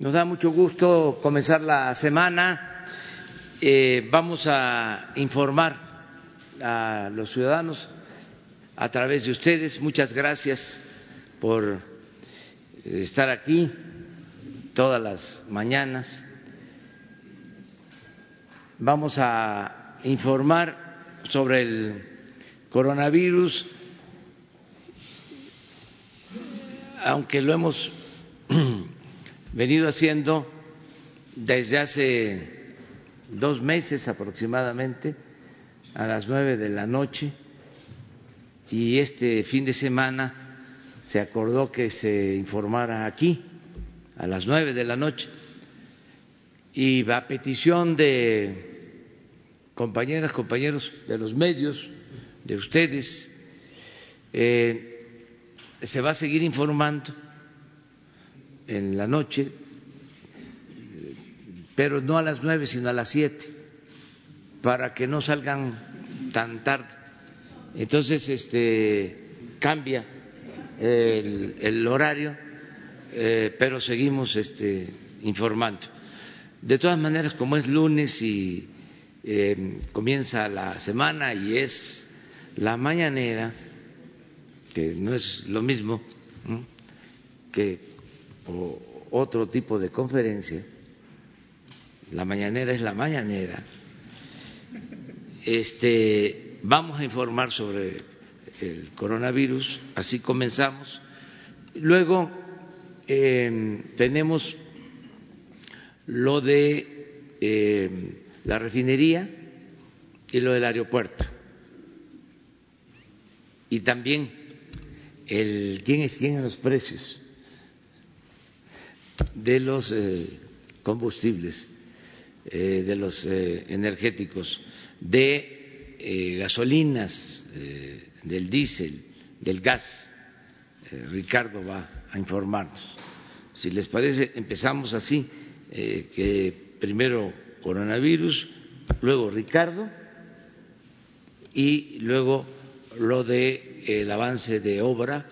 Nos da mucho gusto comenzar la semana. Eh, vamos a informar a los ciudadanos a través de ustedes. Muchas gracias por estar aquí todas las mañanas. Vamos a informar sobre el coronavirus, aunque lo hemos venido haciendo desde hace dos meses aproximadamente a las nueve de la noche y este fin de semana se acordó que se informara aquí a las nueve de la noche y a petición de compañeras, compañeros de los medios, de ustedes, eh, se va a seguir informando en la noche, pero no a las nueve, sino a las siete, para que no salgan tan tarde. Entonces, este cambia el, horario, eh, pero seguimos este, informando. De todas maneras, como es lunes y eh, comienza la semana y es la mañanera, que no es lo mismo que o otro tipo de conferencia, la mañanera es la mañanera, este, vamos a informar sobre el coronavirus, así comenzamos. Luego em, tenemos lo de em, la refinería y lo del aeropuerto. Y también el quién es quién en los precios de los eh, combustibles, eh, de los eh, energéticos, de gasolinas, del diésel, del gas. Ricardo va a informarnos. Si les parece, empezamos así, que primero coronavirus, luego Ricardo y luego lo de el avance de obra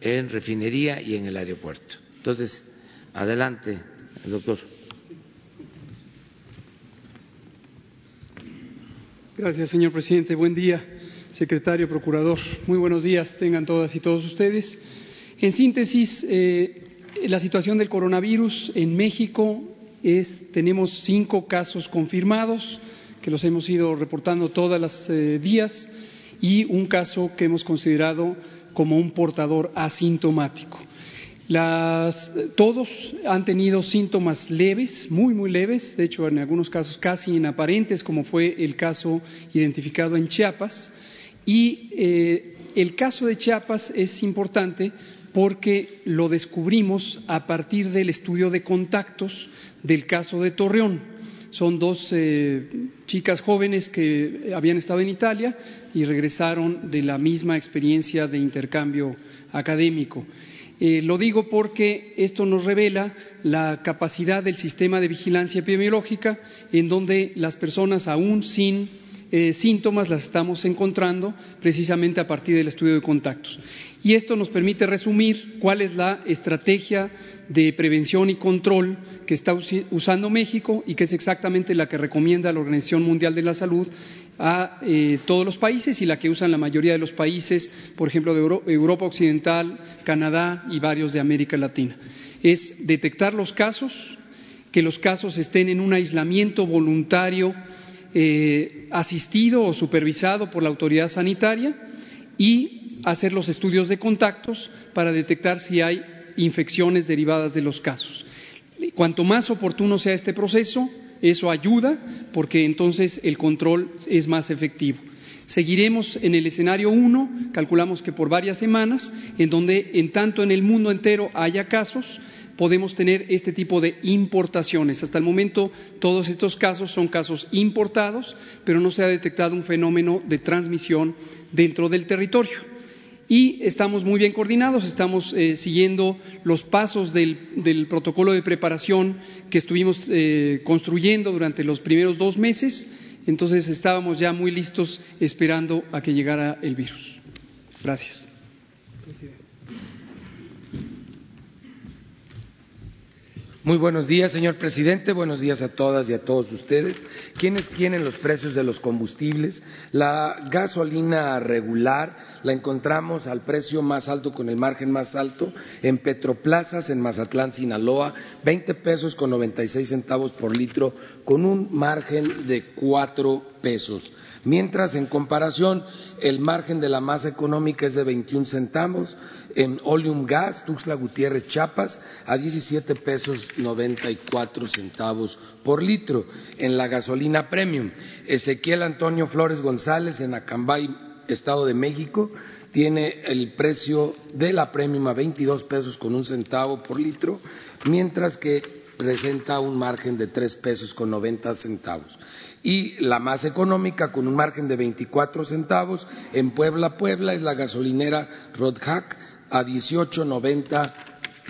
en refinería y en el aeropuerto. Entonces, Adelante, doctor. Gracias, señor presidente. Buen día, secretario, procurador. Muy buenos días tengan todas y todos ustedes. En síntesis, eh, la situación del coronavirus en México es, tenemos cinco casos confirmados, que los hemos ido reportando todos los eh, días, y un caso que hemos considerado como un portador asintomático todos han tenido síntomas leves, muy, muy leves, de hecho en algunos casos casi inaparentes, como fue el caso identificado en Chiapas. Y eh, el caso de Chiapas es importante porque lo descubrimos a partir del estudio de contactos del caso de Torreón. Son dos eh, chicas jóvenes que habían estado en Italia y regresaron de la misma experiencia de intercambio académico. Eh, lo digo porque esto nos revela la capacidad del sistema de vigilancia epidemiológica, en donde las personas aún sin eh, síntomas las estamos encontrando precisamente a partir del estudio de contactos. Y esto nos permite resumir cuál es la estrategia de prevención y control que está usando México y que es exactamente la que recomienda la Organización Mundial de la Salud a eh, todos los países y la que usan la mayoría de los países, por ejemplo, de Europa Occidental, Canadá y varios de América Latina. Es detectar los casos, que los casos estén en un aislamiento voluntario eh, asistido o supervisado por la autoridad sanitaria y hacer los estudios de contactos para detectar si hay infecciones derivadas de los casos. Cuanto más oportuno sea este proceso, eso ayuda porque entonces el control es más efectivo. Seguiremos en el escenario 1, calculamos que por varias semanas, en donde en tanto en el mundo entero haya casos, podemos tener este tipo de importaciones. Hasta el momento todos estos casos son casos importados, pero no se ha detectado un fenómeno de transmisión dentro del territorio y estamos muy bien coordinados, estamos eh, siguiendo los pasos del, protocolo de preparación que estuvimos eh, construyendo durante los primeros dos meses, entonces estábamos ya muy listos esperando a que llegara el virus. Gracias. Muy buenos días, señor presidente. Buenos días a todas y a todos ustedes. ¿Quiénes tienen los precios de los combustibles? La gasolina regular la encontramos al precio más alto con el margen más alto en Petroplazas, en Mazatlán, Sinaloa, 20 pesos con 96 centavos por litro, con un margen de cuatro pesos mientras en comparación el margen de la masa económica es de 21 centavos, en Oleum Gas, Tuxtla Gutiérrez, Chiapas, a 17 pesos 94 centavos por litro, en la gasolina premium. Ezequiel Antonio Flores González, en Acambay, Estado de México, tiene el precio de la premium a 22 pesos con un centavo por litro, mientras que presenta un margen de 3 pesos con 90 centavos y la más económica con un margen de 24 centavos en Puebla, Puebla es la gasolinera Rodhack a 18.90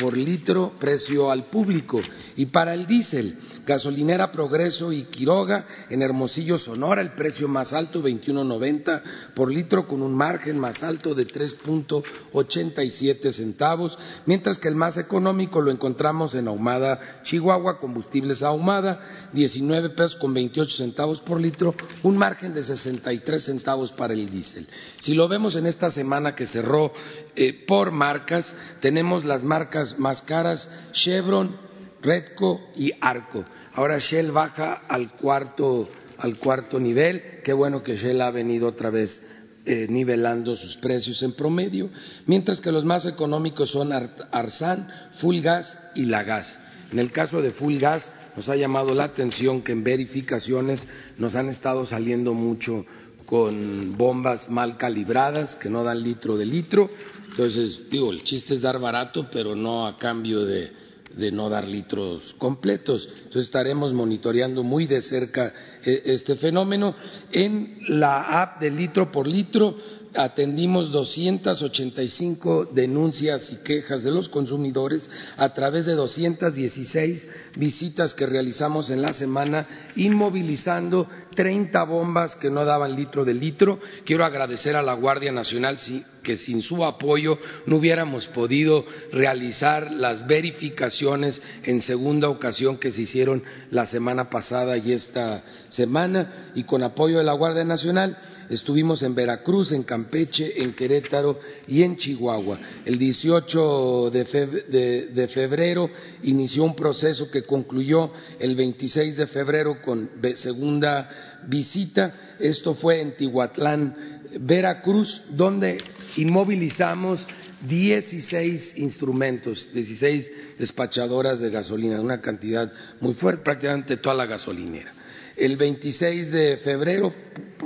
por litro precio al público. Y para el diésel Gasolinera Progreso y Quiroga en Hermosillo, Sonora, el precio más alto, 21.90 por litro, con un margen más alto de 3.87 centavos, mientras que el más económico lo encontramos en Ahumada, Chihuahua, combustibles Ahumada, 19 pesos con 28 centavos por litro, un margen de 63 centavos para el diésel. Si lo vemos en esta semana que cerró eh, por marcas, tenemos las marcas más caras, Chevron, Redco y Arco. Ahora Shell baja al cuarto, al cuarto nivel. Qué bueno que Shell ha venido otra vez eh, nivelando sus precios en promedio, mientras que los más económicos son Arsan, Full Gas y La Gas. En el caso de Full Gas nos ha llamado la atención que en verificaciones nos han estado saliendo mucho con bombas mal calibradas que no dan litro de litro. Entonces, digo, el chiste es dar barato, pero no a cambio de, de no dar litros completos. Entonces estaremos monitoreando muy de cerca eh, este fenómeno. En la app de litro por litro atendimos 285 denuncias y quejas de los consumidores a través de 216 visitas que realizamos en la semana, inmovilizando 30 bombas que no daban litro de litro. Quiero agradecer a la Guardia Nacional que sin su apoyo no hubiéramos podido realizar las verificaciones en segunda ocasión que se hicieron la semana pasada y esta semana y con apoyo de la Guardia Nacional estuvimos en Veracruz, en Campeche, en Querétaro y en Chihuahua. El 18 de febrero inició un proceso que concluyó el 26 de febrero con segunda visita. Esto fue en Tihuatlán, Veracruz, donde inmovilizamos 16 instrumentos, 16 despachadoras de gasolina, una cantidad muy fuerte, prácticamente toda la gasolinera. El 26 de febrero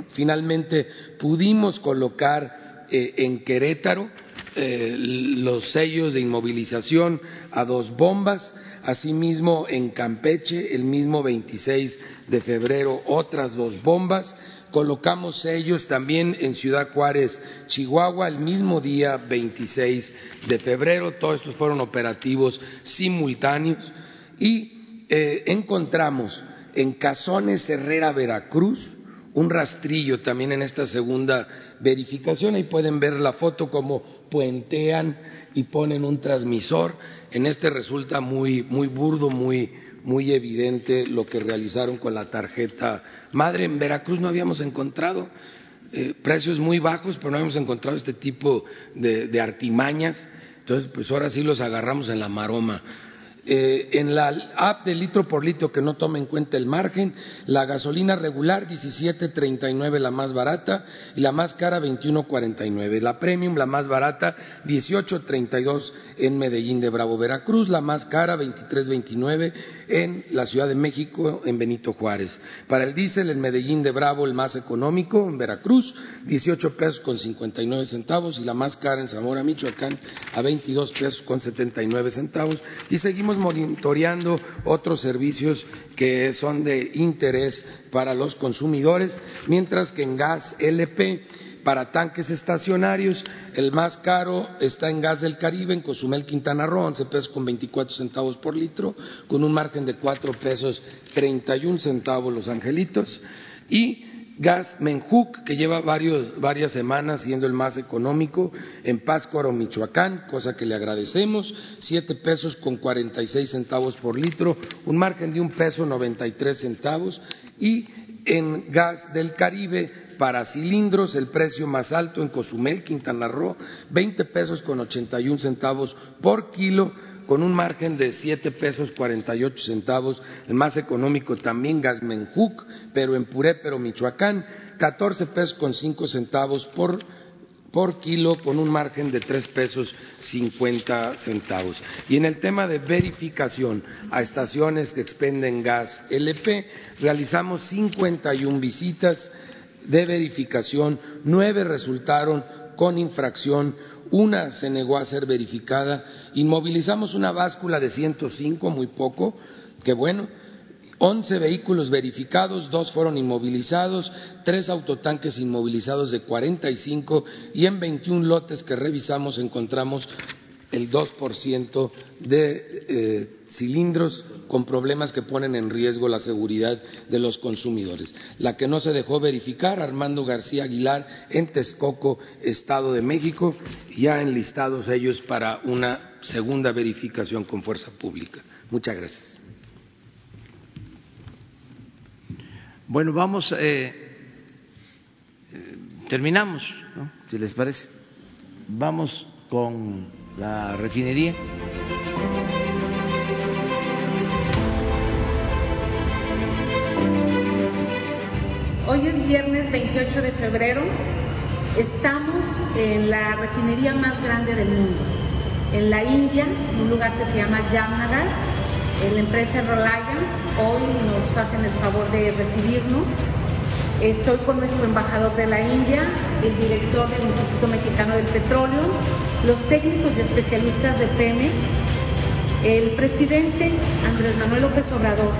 finalmente pudimos colocar eh, en Querétaro eh, los sellos de inmovilización a dos bombas, asimismo en Campeche el mismo 26 de febrero otras dos bombas, colocamos sellos también en Ciudad Juárez, Chihuahua, el mismo día 26 de febrero, todos estos fueron operativos simultáneos y eh, encontramos en Cazones Herrera, Veracruz, un rastrillo también en esta segunda verificación. Ahí pueden ver la foto como puentean y ponen un transmisor. En este resulta muy, muy burdo, muy, muy evidente lo que realizaron con la tarjeta madre. En Veracruz no habíamos encontrado eh, precios muy bajos, pero no habíamos encontrado este tipo de, de artimañas. Entonces, pues ahora sí los agarramos en la maroma. Eh, en la app de litro por litro que no toma en cuenta el margen, la gasolina regular 17.39 la más barata y la más cara 21.49. La premium la más barata 18.32 en Medellín de Bravo, Veracruz, la más cara 23.29 en la Ciudad de México en Benito Juárez. Para el diésel en Medellín de Bravo el más económico en Veracruz 18 pesos con 59 centavos y la más cara en Zamora, Michoacán a 22 pesos con 79 centavos y seguimos monitoreando otros servicios que son de interés para los consumidores, mientras que en gas LP para tanques estacionarios, el más caro está en gas del Caribe, en Cozumel, Quintana Roo, 11 pesos con 24 centavos por litro, con un margen de 4 pesos 31 centavos los angelitos. Y Gas Menjuc, que lleva varias semanas siendo el más económico en Pátzcuaro, Michoacán, cosa que le agradecemos, siete pesos con cuarenta y seis centavos por litro, un margen de un peso noventa y tres centavos, y en Gas del Caribe para cilindros, el precio más alto en Cozumel, Quintana Roo, veinte pesos con ochenta y un centavos por kilo, con un margen de siete pesos cuarenta y ocho centavos, el más económico también Gasmenjuc, pero en Purépero, Michoacán, catorce pesos con cinco centavos por, por kilo con un margen de tres pesos cincuenta centavos. Y en el tema de verificación a estaciones que expenden gas LP, realizamos cincuenta y un visitas de verificación, nueve resultaron con infracción, una se negó a ser verificada, inmovilizamos una báscula de 105, muy poco, que bueno, 11 vehículos verificados, dos fueron inmovilizados, tres autotanques inmovilizados de 45 y en 21 lotes que revisamos encontramos el 2% de eh, cilindros con problemas que ponen en riesgo la seguridad de los consumidores. La que no se dejó verificar, Armando García Aguilar, en Texcoco, Estado de México, ya enlistados ellos para una segunda verificación con fuerza pública. Muchas gracias. Bueno, vamos, eh, eh, terminamos, si les parece. Vamos con la refinería. Hoy es viernes 28 de febrero. Estamos en la refinería más grande del mundo, en la India, un lugar que se llama Jamnagar. La empresa Reliant hoy nos hacen el favor de recibirnos. Estoy con nuestro embajador de la India, el director del Instituto Mexicano del Petróleo, los técnicos y especialistas de Pemex. El presidente Andrés Manuel López Obrador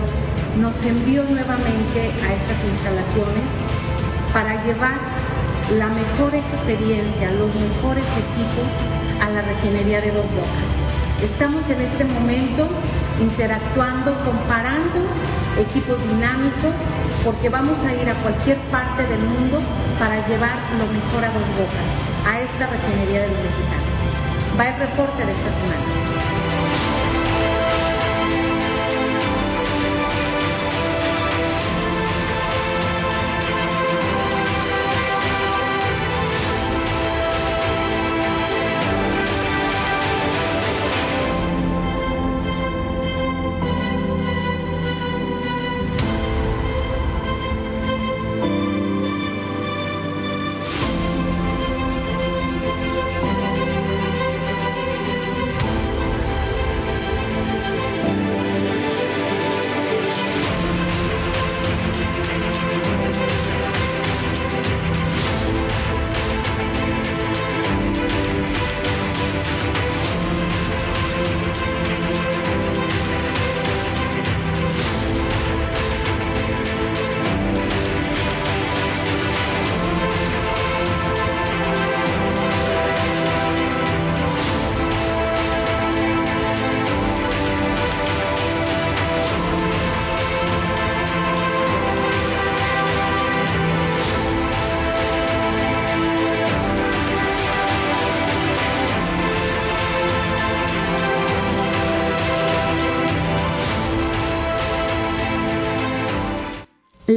nos envió nuevamente a estas instalaciones para llevar la mejor experiencia, los mejores equipos a la refinería de Dos Bocas. Estamos en este momento interactuando, comparando equipos dinámicos, porque vamos a ir a cualquier parte del mundo para llevar lo mejor a Dos Bocas, a esta refinería de los mexicanos. Va el reporte de esta semana.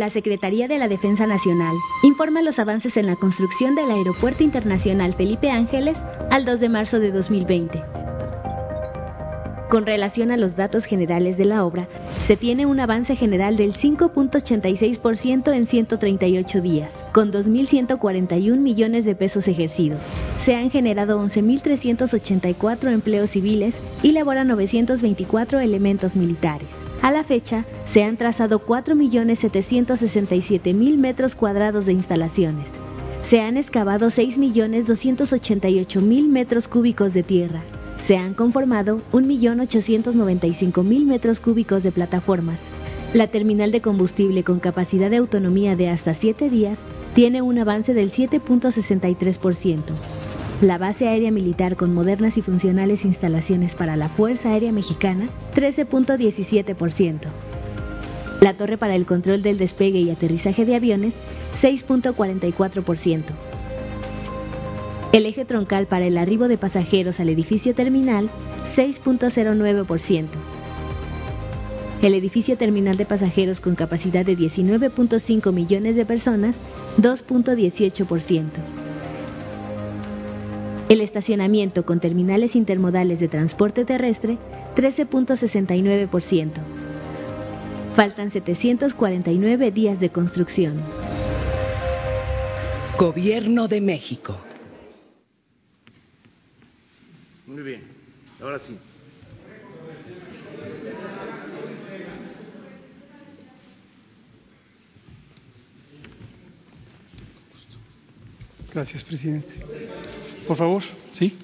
La Secretaría de la Defensa Nacional informa los avances en la construcción del Aeropuerto Internacional Felipe Ángeles al 2 de marzo de 2020. Con relación a los datos generales de la obra, se tiene un avance general del 5.86% en 138 días, con 2.141 millones de pesos ejercidos. Se han generado 11.384 empleos civiles y labora 924 elementos militares. A la fecha, se han trazado 4.767.000 metros cuadrados de instalaciones. Se han excavado 6.288.000 metros cúbicos de tierra. Se han conformado 1.895.000 metros cúbicos de plataformas. La terminal de combustible con capacidad de autonomía de hasta 7 días tiene un avance del 7.63% la base aérea militar con modernas y funcionales instalaciones para la Fuerza Aérea Mexicana, 13.17%. La torre para el control del despegue y aterrizaje de aviones 6.44%. El eje troncal para el arribo de pasajeros al edificio terminal, 6.09%. El edificio terminal de pasajeros con capacidad de 19.5 millones de personas, 2.18%. El estacionamiento con terminales intermodales de transporte terrestre, 13.69%. Faltan 749 días de construcción. Gobierno de México. Muy bien, ahora sí. Gracias, presidente. Por favor, ¿sí?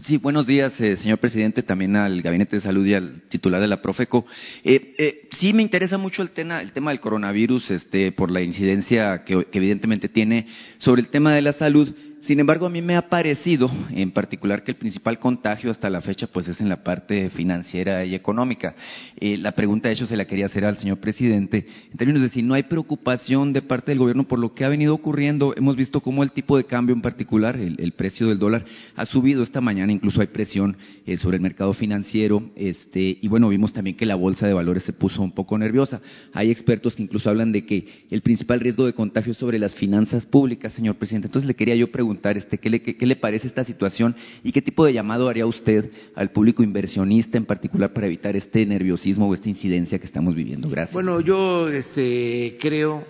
Sí, buenos días, eh, señor presidente, también al Gabinete de Salud y al titular de la Profeco. Eh, eh, sí, me interesa mucho el tema, el tema del coronavirus, este, por la incidencia que, que evidentemente tiene sobre el tema de la salud. Sin embargo, a mí me ha parecido, en particular, que el principal contagio hasta la fecha, pues, es en la parte financiera y económica. Eh, la pregunta, de hecho, se la quería hacer al señor presidente, en términos de si no hay preocupación de parte del gobierno por lo que ha venido ocurriendo. Hemos visto cómo el tipo de cambio, en particular, el, precio del dólar, ha subido esta mañana. Incluso hay presión eh, sobre el mercado financiero. Este, y bueno, vimos también que la bolsa de valores se puso un poco nerviosa. Hay expertos que incluso hablan de que el principal riesgo de contagio es sobre las finanzas públicas, señor presidente. Entonces, le quería yo preguntar este, ¿qué, le, qué, le parece esta situación y qué tipo de llamado haría usted al público inversionista en particular para evitar este nerviosismo o esta incidencia que estamos viviendo? Gracias. Bueno, yo este, creo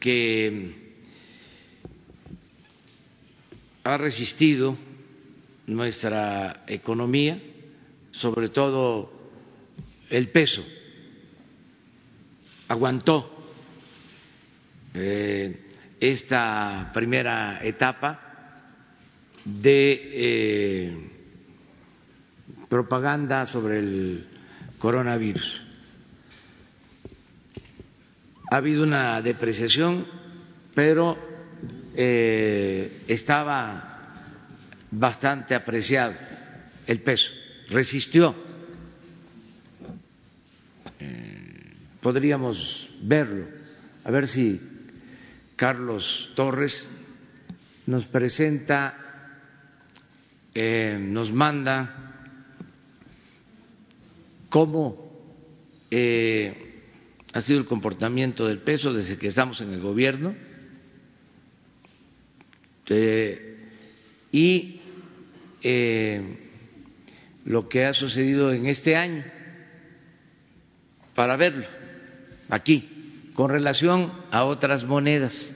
que ha resistido nuestra economía, sobre todo el peso, aguantó eh, esta primera etapa de eh, propaganda sobre el coronavirus. Ha habido una depreciación, pero eh, estaba bastante apreciado el peso, resistió. Eh, podríamos verlo, a ver si Carlos Torres nos presenta eh, nos manda cómo eh, ha sido el comportamiento del peso desde que estamos en el gobierno eh, y eh, lo que ha sucedido en este año para verlo aquí con relación a otras monedas.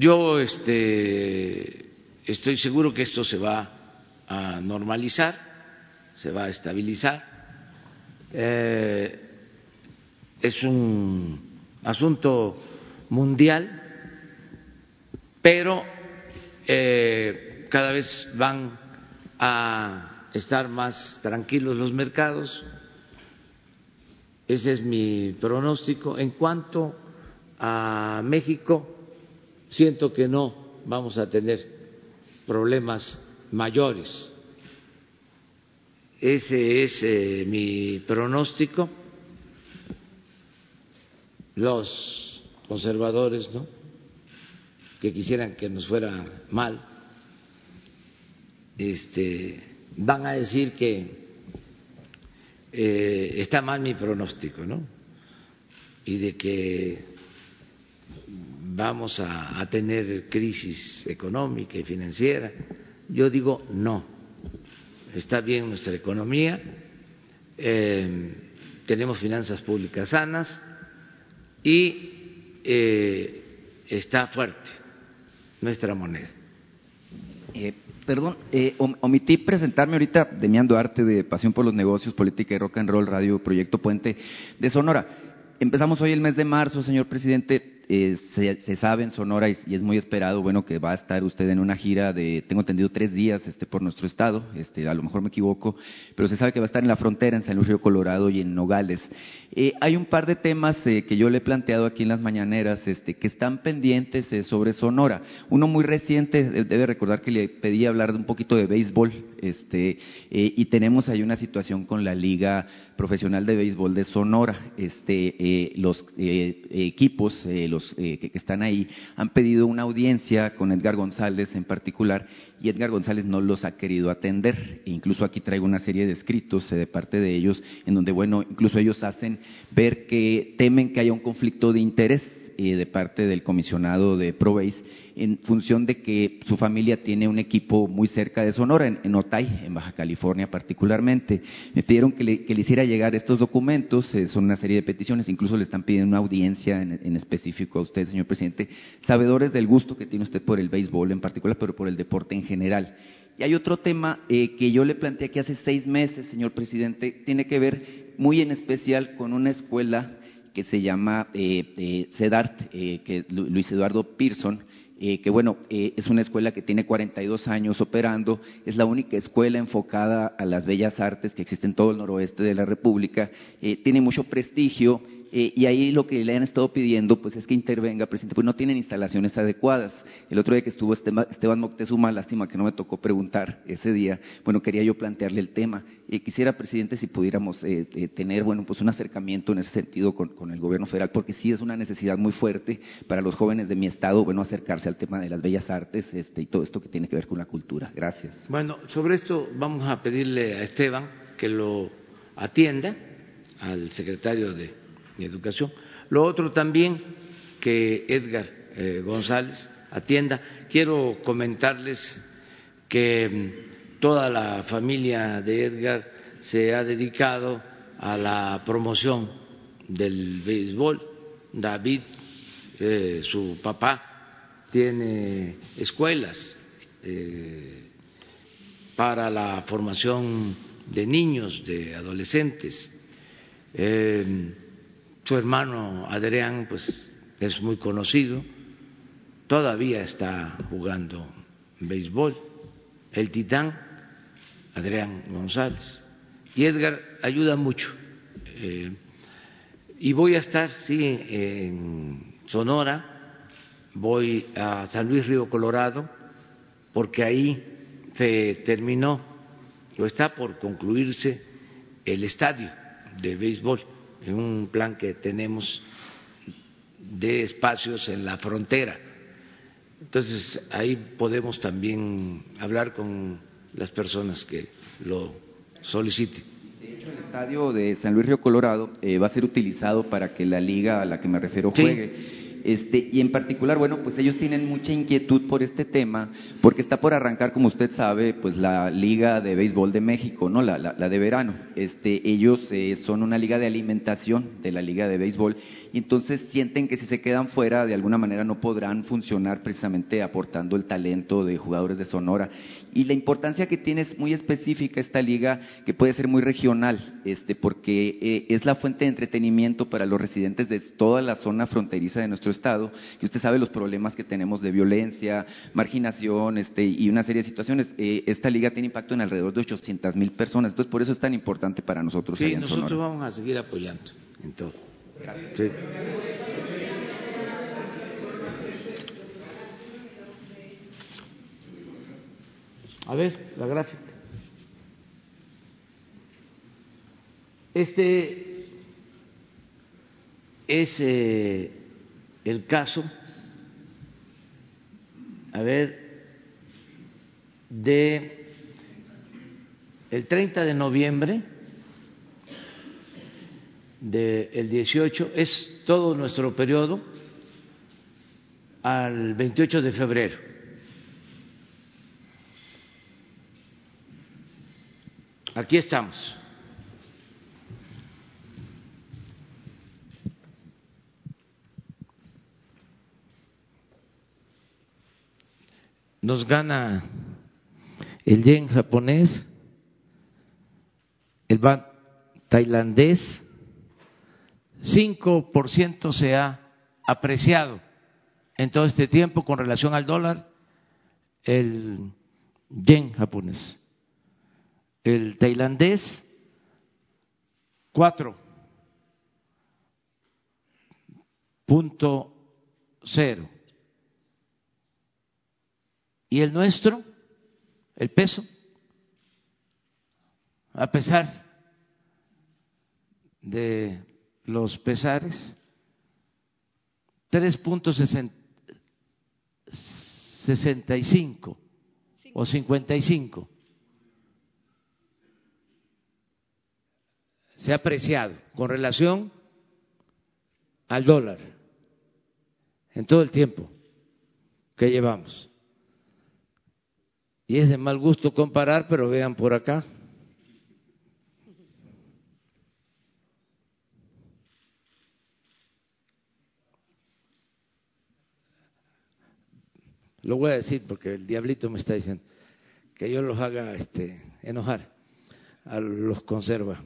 Yo este, estoy seguro que esto se va a normalizar, se va a estabilizar. Eh, es un asunto mundial, pero eh, cada vez van a estar más tranquilos los mercados. Ese es mi pronóstico. En cuanto a México, siento que no vamos a tener problemas mayores. Ese es eh, mi pronóstico. Los conservadores, ¿no? Que quisieran que nos fuera mal, este, van a decir que eh, está mal mi pronóstico, ¿no? Y de que vamos a, tener crisis económica y financiera. Yo digo no, está bien nuestra economía, eh, tenemos finanzas públicas sanas y eh, está fuerte nuestra moneda. Eh, perdón, eh, omití presentarme ahorita Demián Duarte de Pasión por los Negocios, Política y Rock and Roll, Radio Proyecto Puente de Sonora. Empezamos hoy el mes de marzo, señor presidente eh, se, sabe en Sonora y, es muy esperado, bueno, que va a estar usted en una gira de, tengo entendido, tres días este, por nuestro estado, este, a lo mejor me equivoco, pero se sabe que va a estar en la frontera, en San Luis Río Colorado y en Nogales. Eh, hay un par de temas eh, que yo le he planteado aquí en las mañaneras este, que están pendientes sobre Sonora. Uno muy reciente, debe recordar que le pedí hablar de un poquito de béisbol, este, y tenemos ahí una situación con la Liga Profesional de Béisbol de Sonora. Este, los equipos, los que, están ahí, han pedido una audiencia con Edgar González en particular y Edgar González no los ha querido atender. E incluso aquí traigo una serie de escritos eh, de parte de ellos en donde, bueno, incluso ellos hacen ver que temen que haya un conflicto de interés eh, de parte del comisionado de ProBase en función de que su familia tiene un equipo muy cerca de Sonora, en, Otay, en Baja California particularmente. Me pidieron que le, hiciera llegar estos documentos, eh, son una serie de peticiones, incluso le están pidiendo una audiencia en, específico a usted, señor presidente, sabedores del gusto que tiene usted por el béisbol en particular, pero por el deporte en general. Y hay otro tema eh, que yo le planteé aquí hace seis meses, señor presidente, tiene que ver muy en especial con una escuela que se llama eh, eh CEDART, que Luis Eduardo Pearson, eh, que bueno, eh, es una escuela que tiene 42 años operando, es la única escuela enfocada a las bellas artes que existe en todo el noroeste de la República, eh, tiene mucho prestigio eh, y ahí lo que le han estado pidiendo pues es que intervenga, presidente, pues no tienen instalaciones adecuadas. El otro día que estuvo Esteban Moctezuma, lástima que no me tocó preguntar ese día, bueno, quería yo plantearle el tema. Eh, quisiera, presidente, si pudiéramos eh, tener, bueno, pues un acercamiento en ese sentido con, con, el gobierno federal, porque sí es una necesidad muy fuerte para los jóvenes de mi estado, bueno, acercarse al tema de las bellas artes este, y todo esto que tiene que ver con la cultura. Gracias. Bueno, sobre esto vamos a pedirle a Esteban que lo atienda al secretario de educación. Lo otro también que Edgar eh, González atienda. Quiero comentarles que mm, toda la familia de Edgar se ha dedicado a la promoción del béisbol. David, eh, su papá, tiene escuelas eh, para la formación de niños, de adolescentes. Su hermano Adrián, pues es muy conocido, todavía está jugando béisbol, el titán Adrián González. Y Edgar ayuda mucho. Eh, y voy a estar, sí, en Sonora, voy a San Luis Río Colorado, porque ahí se terminó o está por concluirse el estadio de béisbol en un plan que tenemos de espacios en la frontera. Entonces, ahí podemos también hablar con las personas que lo soliciten. De hecho, el estadio de San Luis Río Colorado eh, va a ser utilizado para que la liga a la que me refiero juegue. Este, y en particular, bueno, pues ellos tienen mucha inquietud por este tema, porque está por arrancar, como usted sabe, pues la Liga de Béisbol de México, ¿no? La, la, de verano. Este, ellos eh, son una liga de alimentación de la Liga de Béisbol, y entonces sienten que si se quedan fuera, de alguna manera no podrán funcionar precisamente aportando el talento de jugadores de Sonora y la importancia que tiene es muy específica esta liga que puede ser muy regional, este, porque eh, es la fuente de entretenimiento para los residentes de toda la zona fronteriza de nuestro estado, y usted sabe los problemas que tenemos de violencia, marginación, este, y una serie de situaciones. Eh, esta liga tiene impacto en alrededor de 800 mil personas, entonces por eso es tan importante para nosotros. Sí, nosotros vamos a seguir apoyando en todo. Sí. A ver, la gráfica. Este es eh, el caso, a ver, de el 30 de noviembre del 18, es todo nuestro periodo al 28 de febrero. Aquí estamos. Nos gana el yen japonés, el baht tailandés, 5% se ha apreciado en todo este tiempo con relación al dólar el yen japonés, el tailandés cuatro punto cero y el nuestro el peso a pesar de los pesares, 3.65 o 55 se ha apreciado con relación al dólar en todo el tiempo que llevamos. Y es de mal gusto comparar, pero vean por acá. Lo voy a decir porque el diablito me está diciendo que yo los haga este, enojar, a los conserva.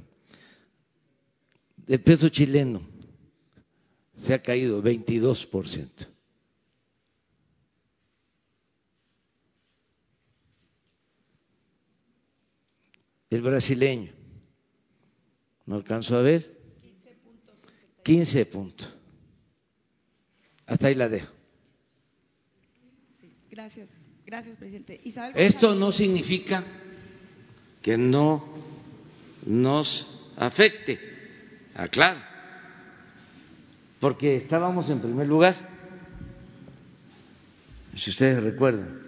El peso chileno se ha caído 22%. El brasileño, no alcanzó a ver, 15 puntos. Hasta ahí la dejo. Gracias, gracias, presidente. Esto no significa que no nos afecte, aclaro, porque estábamos en primer lugar, si ustedes recuerdan,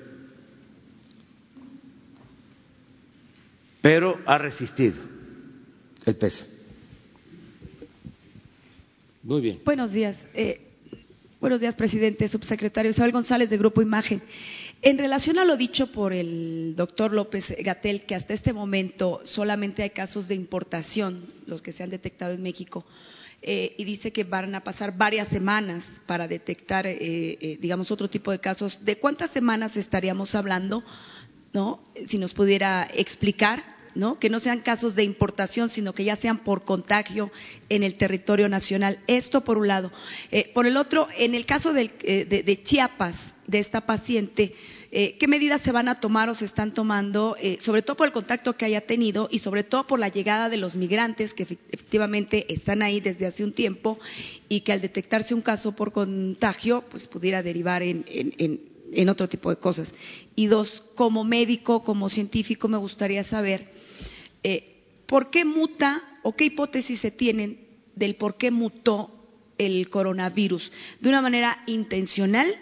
pero ha resistido el peso. Muy bien. Buenos días. Eh, Buenos días, presidente, subsecretario Isabel González de Grupo Imagen. En relación a lo dicho por el doctor López Gatel, que hasta este momento solamente hay casos de importación, los que se han detectado en México, eh, y dice que van a pasar varias semanas para detectar, eh, eh, digamos, otro tipo de casos. ¿De cuántas semanas estaríamos hablando? ¿No? Si nos pudiera explicar que no sean casos de importación, sino que ya sean por contagio en el territorio nacional. Esto por un lado. Eh, por el otro, en el caso eh, de, Chiapas, de esta paciente, eh, ¿qué medidas se van a tomar o se están tomando, sobre todo por el contacto que haya tenido y sobre todo por la llegada de los migrantes que efectivamente están ahí desde hace un tiempo y que al detectarse un caso por contagio, pues pudiera derivar en otro tipo de cosas. Y dos, como médico, como científico, me gustaría saber eh, por qué muta o qué hipótesis se tienen del por qué mutó el coronavirus. ¿De una manera intencional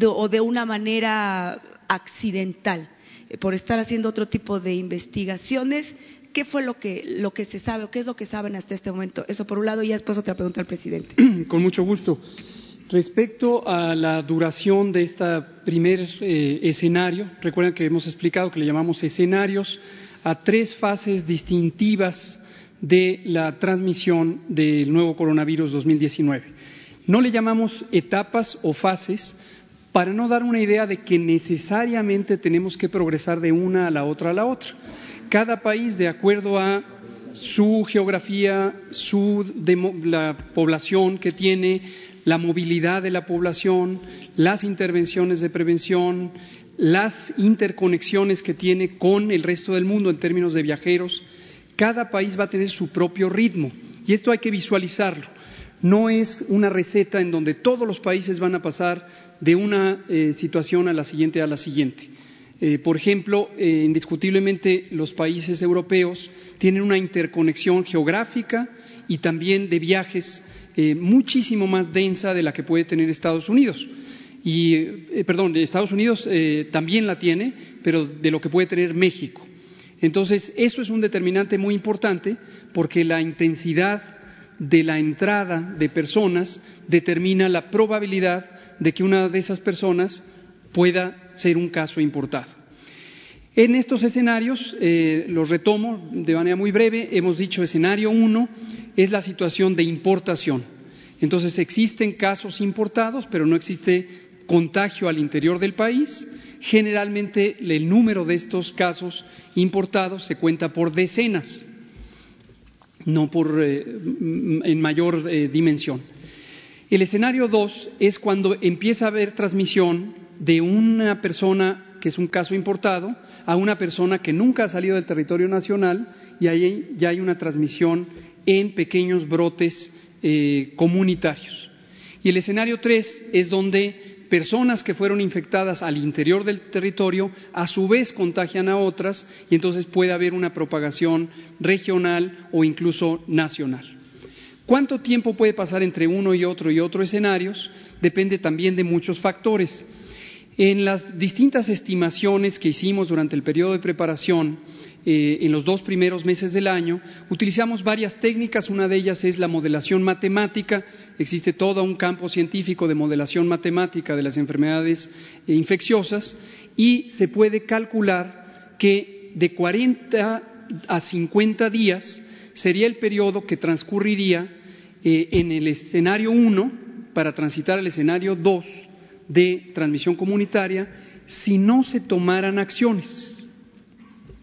o de una manera accidental? Eh, por estar haciendo otro tipo de investigaciones. ¿Qué fue lo que, lo que se sabe o qué es lo que saben hasta este momento? Eso por un lado y después otra pregunta al presidente. Con mucho gusto. Respecto a la duración de este primer eh, escenario, recuerden que hemos explicado que le llamamos escenarios a tres fases distintivas de la transmisión del nuevo coronavirus 2019. No le llamamos etapas o fases para no dar una idea de que necesariamente tenemos que progresar de una a la otra a la otra. Cada país, de acuerdo a su geografía, su la población que tiene, la movilidad de la población, las intervenciones de prevención, las interconexiones que tiene con el resto del mundo en términos de viajeros. Cada país va a tener su propio ritmo y esto hay que visualizarlo. No es una receta en donde todos los países van a pasar de una eh, situación a la siguiente a la siguiente. Eh, por ejemplo, eh, indiscutiblemente los países europeos tienen una interconexión geográfica y también de viajes muchísimo más densa de la que puede tener Estados Unidos y, eh, perdón, Estados Unidos eh, también la tiene, pero de lo que puede tener México. Entonces, eso es un determinante muy importante porque la intensidad de la entrada de personas determina la probabilidad de que una de esas personas pueda ser un caso importado. En estos escenarios, eh, los retomo de manera muy breve, hemos dicho escenario uno es la situación de importación. Entonces existen casos importados, pero no existe contagio al interior del país. Generalmente el número de estos casos importados se cuenta por decenas, no por, eh, en mayor eh, dimensión. El escenario 2 es cuando empieza a haber transmisión de una persona, que es un caso importado, a una persona que nunca ha salido del territorio nacional y ahí ya hay una transmisión en pequeños brotes eh, comunitarios. Y el escenario 3 es donde personas que fueron infectadas al interior del territorio a su vez contagian a otras y entonces puede haber una propagación regional o incluso nacional. ¿Cuánto tiempo puede pasar entre uno y otro y otro escenarios? Depende también de muchos factores. En las distintas estimaciones que hicimos durante el periodo de preparación, eh, en los dos primeros meses del año, utilizamos varias técnicas. Una de ellas es la modelación matemática. Existe todo un campo científico de modelación matemática de las enfermedades eh, infecciosas y se puede calcular que de 40 a 50 días sería el periodo que transcurriría eh, en el escenario 1 para transitar al escenario 2 de transmisión comunitaria si no se tomaran acciones,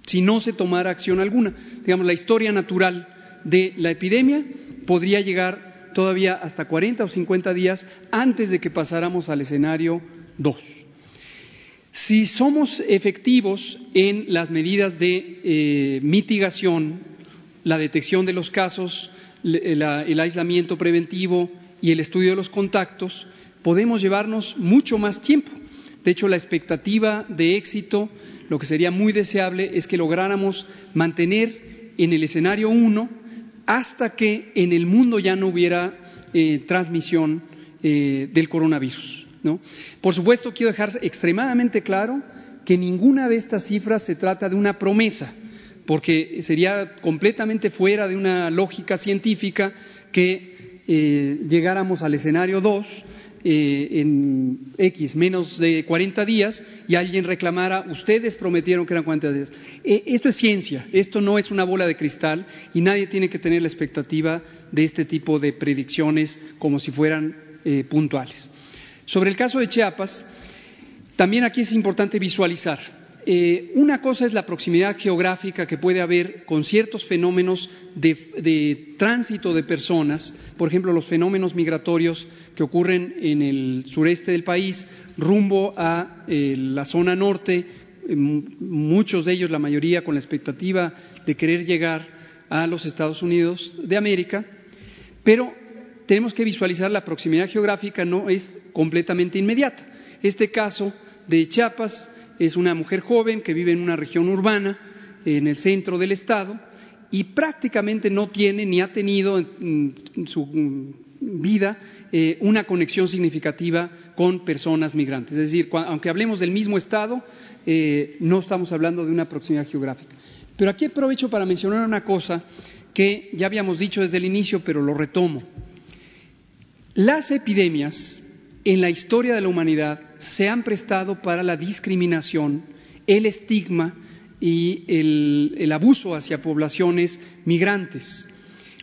si no se tomara acción alguna. Digamos, la historia natural de la epidemia podría llegar todavía hasta 40 o 50 días antes de que pasáramos al escenario 2. Si somos efectivos en las medidas de eh, mitigación, la detección de los casos, el aislamiento preventivo y el estudio de los contactos, podemos llevarnos mucho más tiempo. De hecho, la expectativa de éxito, lo que sería muy deseable, es que lográramos mantener en el escenario 1 hasta que en el mundo ya no hubiera eh, transmisión eh, del coronavirus. Por supuesto, quiero dejar extremadamente claro que ninguna de estas cifras se trata de una promesa, porque sería completamente fuera de una lógica científica que eh, llegáramos al escenario 2 eh, en X, menos de 40 días, y alguien reclamara, ustedes prometieron que eran 40 días. Eh, esto es ciencia, esto no es una bola de cristal y nadie tiene que tener la expectativa de este tipo de predicciones como si fueran eh, puntuales. Sobre el caso de Chiapas, también aquí es importante visualizar eh, una cosa es la proximidad geográfica que puede haber con ciertos fenómenos de, tránsito de personas, por ejemplo, los fenómenos migratorios que ocurren en el sureste del país rumbo a eh, la zona norte, eh, muchos de ellos, la mayoría, con la expectativa de querer llegar a los Estados Unidos de América, pero tenemos que visualizar la proximidad geográfica no es completamente inmediata. Este caso de Chiapas es una mujer joven que vive en una región urbana, en el centro del estado, y prácticamente no tiene ni ha tenido en, su vida eh, una conexión significativa con personas migrantes. Es decir, aunque hablemos del mismo estado, eh, no estamos hablando de una proximidad geográfica. Pero aquí aprovecho para mencionar una cosa que ya habíamos dicho desde el inicio, pero lo retomo. Las epidemias en la historia de la humanidad se han prestado para la discriminación, el estigma y el, abuso hacia poblaciones migrantes.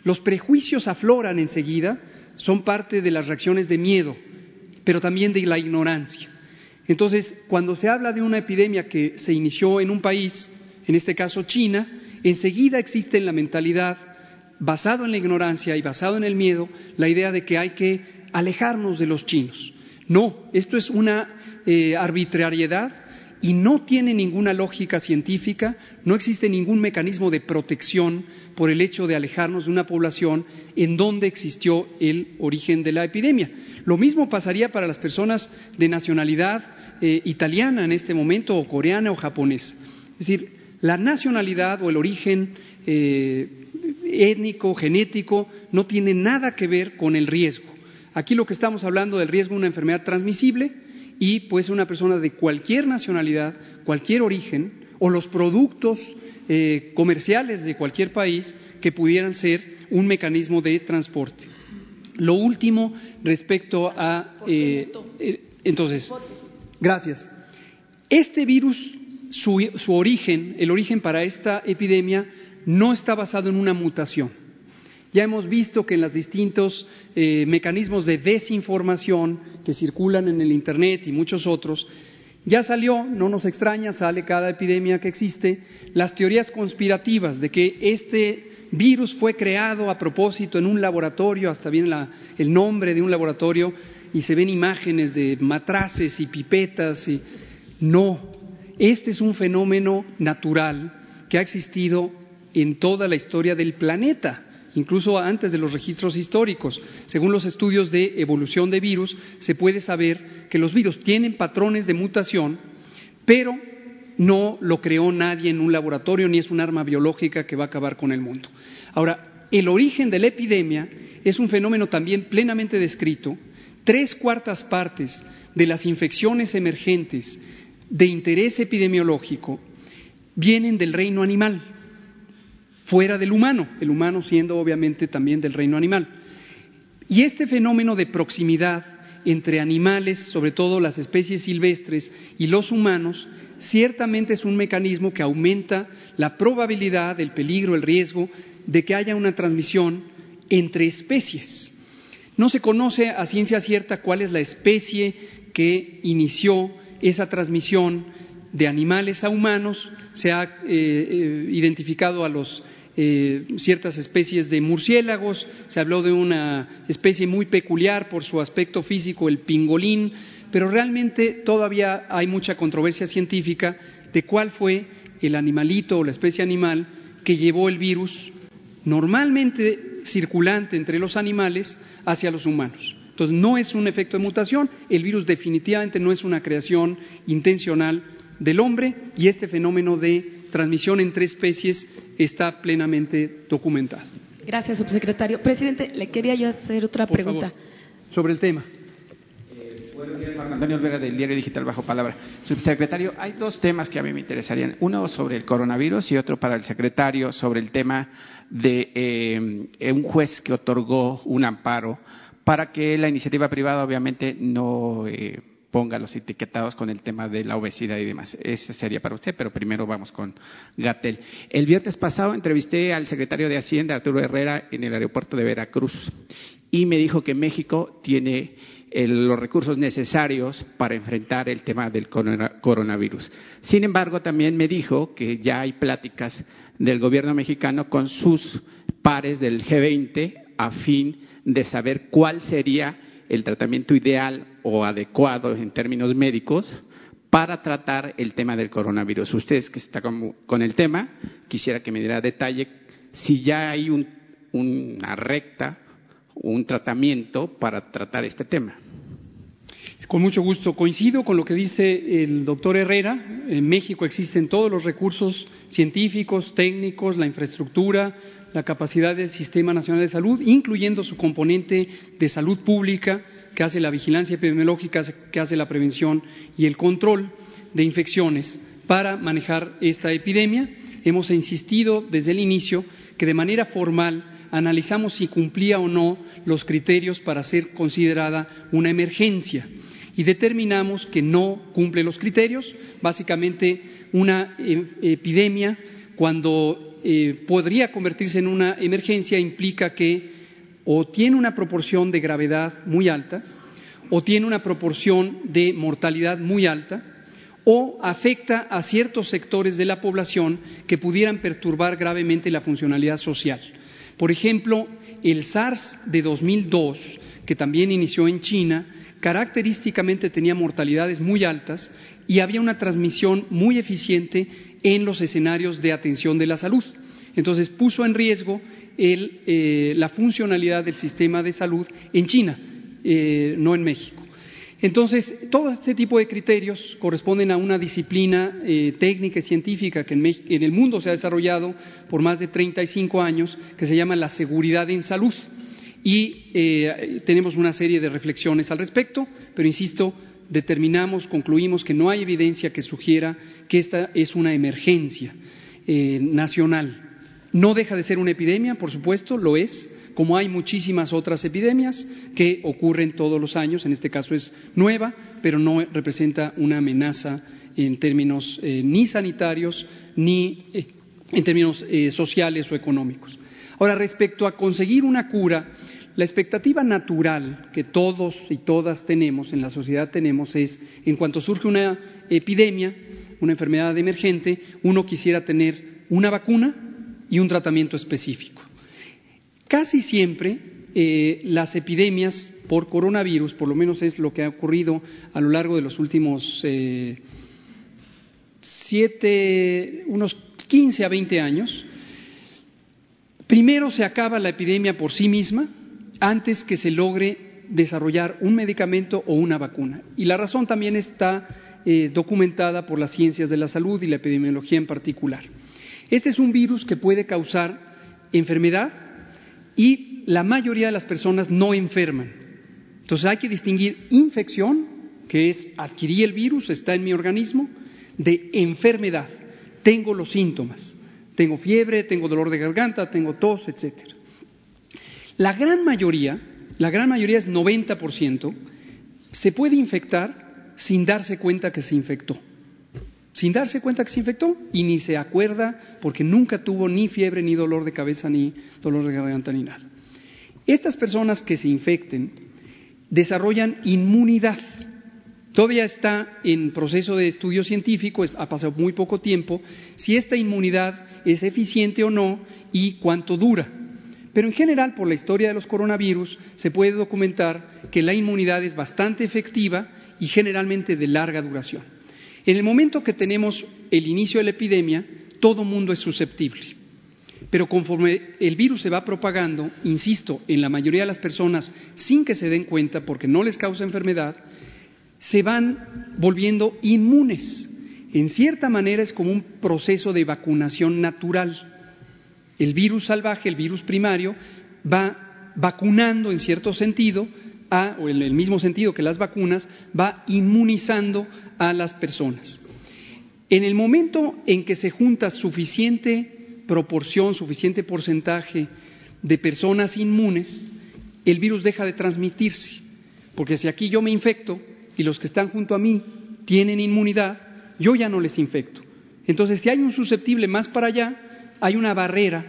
Los prejuicios afloran enseguida, son parte de las reacciones de miedo, pero también de la ignorancia. Entonces, cuando se habla de una epidemia que se inició en un país, en este caso China, enseguida existe en la mentalidad, basado en la ignorancia y basado en el miedo, la idea de que hay que alejarnos de los chinos. No, esto es una eh, arbitrariedad y no tiene ninguna lógica científica, no existe ningún mecanismo de protección por el hecho de alejarnos de una población en donde existió el origen de la epidemia. Lo mismo pasaría para las personas de nacionalidad eh, italiana en este momento, o coreana o japonesa. Es decir, la nacionalidad o el origen eh, étnico, genético, no tiene nada que ver con el riesgo. Aquí lo que estamos hablando del riesgo de una enfermedad transmisible y pues una persona de cualquier nacionalidad, cualquier origen o los productos eh, comerciales de cualquier país que pudieran ser un mecanismo de transporte. Lo último respecto a... Eh, eh, entonces, gracias. Este virus, su origen, el origen para esta epidemia, no está basado en una mutación ya hemos visto que en los distintos eh, mecanismos de desinformación que circulan en el Internet y muchos otros, ya salió, no nos extraña, sale cada epidemia que existe, las teorías conspirativas de que este virus fue creado a propósito en un laboratorio, hasta viene el nombre de un laboratorio y se ven imágenes de matraces y pipetas. Y... No, este es un fenómeno natural que ha existido en toda la historia del planeta, incluso antes de los registros históricos. Según los estudios de evolución de virus, se puede saber que los virus tienen patrones de mutación, pero no lo creó nadie en un laboratorio ni es un arma biológica que va a acabar con el mundo. Ahora, el origen de la epidemia es un fenómeno también plenamente descrito. Tres cuartas partes de las infecciones emergentes de interés epidemiológico vienen del reino animal, fuera del humano, el humano siendo obviamente también del reino animal. Y este fenómeno de proximidad entre animales, sobre todo las especies silvestres, y los humanos, ciertamente es un mecanismo que aumenta la probabilidad, el peligro, el riesgo de que haya una transmisión entre especies. No se conoce a ciencia cierta cuál es la especie que inició esa transmisión de animales a humanos, se ha eh, eh, identificado a los eh, ciertas especies de murciélagos, se habló de una especie muy peculiar por su aspecto físico, el pingolín, pero realmente todavía hay mucha controversia científica de cuál fue el animalito o la especie animal que llevó el virus normalmente circulante entre los animales hacia los humanos. Entonces, no es un efecto de mutación, el virus definitivamente no es una creación intencional del hombre y este fenómeno de transmisión entre especies está plenamente documentado. Gracias, subsecretario. Presidente, le quería yo hacer otra pregunta. sobre el tema. Eh, buenos días, Juan Antonio Olvera del Diario Digital Bajo Palabra. Subsecretario, hay dos temas que a mí me interesarían. Uno sobre el coronavirus y otro para el secretario sobre el tema de eh, un juez que otorgó un amparo para que la iniciativa privada obviamente no eh, ponga los etiquetados con el tema de la obesidad y demás. Ese sería para usted, pero primero vamos con Gatel. El viernes pasado entrevisté al secretario de Hacienda, Arturo Herrera, en el aeropuerto de Veracruz y me dijo que México tiene los recursos necesarios para enfrentar el tema del coronavirus. Sin embargo, también me dijo que ya hay pláticas del gobierno mexicano con sus pares del G20 a fin de saber cuál sería el tratamiento ideal o adecuado en términos médicos para tratar el tema del coronavirus. Ustedes que están con, el tema, quisiera que me diera detalle si ya hay una recta, un tratamiento para tratar este tema. Con mucho gusto. Coincido con lo que dice el doctor Herrera. En México existen todos los recursos científicos, técnicos, la infraestructura, la capacidad del Sistema Nacional de Salud, incluyendo su componente de salud pública, que hace la vigilancia epidemiológica, que hace la prevención y el control de infecciones para manejar esta epidemia. Hemos insistido desde el inicio que de manera formal analizamos si cumplía o no los criterios para ser considerada una emergencia y determinamos que no cumple los criterios. Básicamente, una eh, epidemia, cuando eh, podría convertirse en una emergencia implica que o tiene una proporción de gravedad muy alta, o tiene una proporción de mortalidad muy alta, o afecta a ciertos sectores de la población que pudieran perturbar gravemente la funcionalidad social. Por ejemplo, el SARS de 2002, que también inició en China, característicamente tenía mortalidades muy altas y había una transmisión muy eficiente en los escenarios de atención de la salud. Entonces puso en riesgo eh, la funcionalidad del sistema de salud en China, eh, no en México. Entonces, todo este tipo de criterios corresponden a una disciplina eh, técnica y científica que en, el mundo se ha desarrollado por más de 35 años, que se llama la seguridad en salud. Y tenemos una serie de reflexiones al respecto, pero insisto, determinamos, concluimos que no hay evidencia que sugiera que esta es una emergencia nacional. No deja de ser una epidemia, por supuesto, lo es, como hay muchísimas otras epidemias que ocurren todos los años, en este caso es nueva, pero no representa una amenaza en términos eh, ni sanitarios ni eh, en términos sociales o económicos. Ahora, respecto a conseguir una cura, la expectativa natural que todos y todas tenemos, en la sociedad tenemos, es, en cuanto surge una epidemia, una enfermedad emergente, uno quisiera tener una vacuna y un tratamiento específico. Casi siempre eh, las epidemias por coronavirus, por lo menos es lo que ha ocurrido a lo largo de los últimos eh, siete, unos 15 a 20 años, primero se acaba la epidemia por sí misma antes que se logre desarrollar un medicamento o una vacuna. Y la razón también está eh, documentada por las ciencias de la salud y la epidemiología en particular. Este es un virus que puede causar enfermedad y la mayoría de las personas no enferman. Entonces hay que distinguir infección, que es adquirir el virus, está en mi organismo, de enfermedad. Tengo los síntomas. Tengo fiebre, tengo dolor de garganta, tengo tos, etcétera. La gran mayoría, la gran mayoría es 90%, se puede infectar sin darse cuenta que se infectó. Sin darse cuenta que se infectó y ni se acuerda porque nunca tuvo ni fiebre, ni dolor de cabeza, ni dolor de garganta, ni nada. Estas personas que se infecten desarrollan inmunidad Todavía está en proceso de estudio científico, ha pasado muy poco tiempo, si esta inmunidad es eficiente o no y cuánto dura. Pero en general, por la historia de los coronavirus, se puede documentar que la inmunidad es bastante efectiva y generalmente de larga duración. En el momento que tenemos el inicio de la epidemia, todo mundo es susceptible. Pero conforme el virus se va propagando, insisto, en la mayoría de las personas sin que se den cuenta porque no les causa enfermedad, se van volviendo inmunes. En cierta manera es como un proceso de vacunación natural. El virus salvaje, el virus primario, va vacunando en cierto sentido, o en el mismo sentido que las vacunas, va inmunizando a las personas. En el momento en que se junta suficiente proporción, suficiente porcentaje de personas inmunes, el virus deja de transmitirse. Porque si aquí yo me infecto, y los que están junto a mí tienen inmunidad, yo ya no les infecto. Entonces, si hay un susceptible más para allá, hay una barrera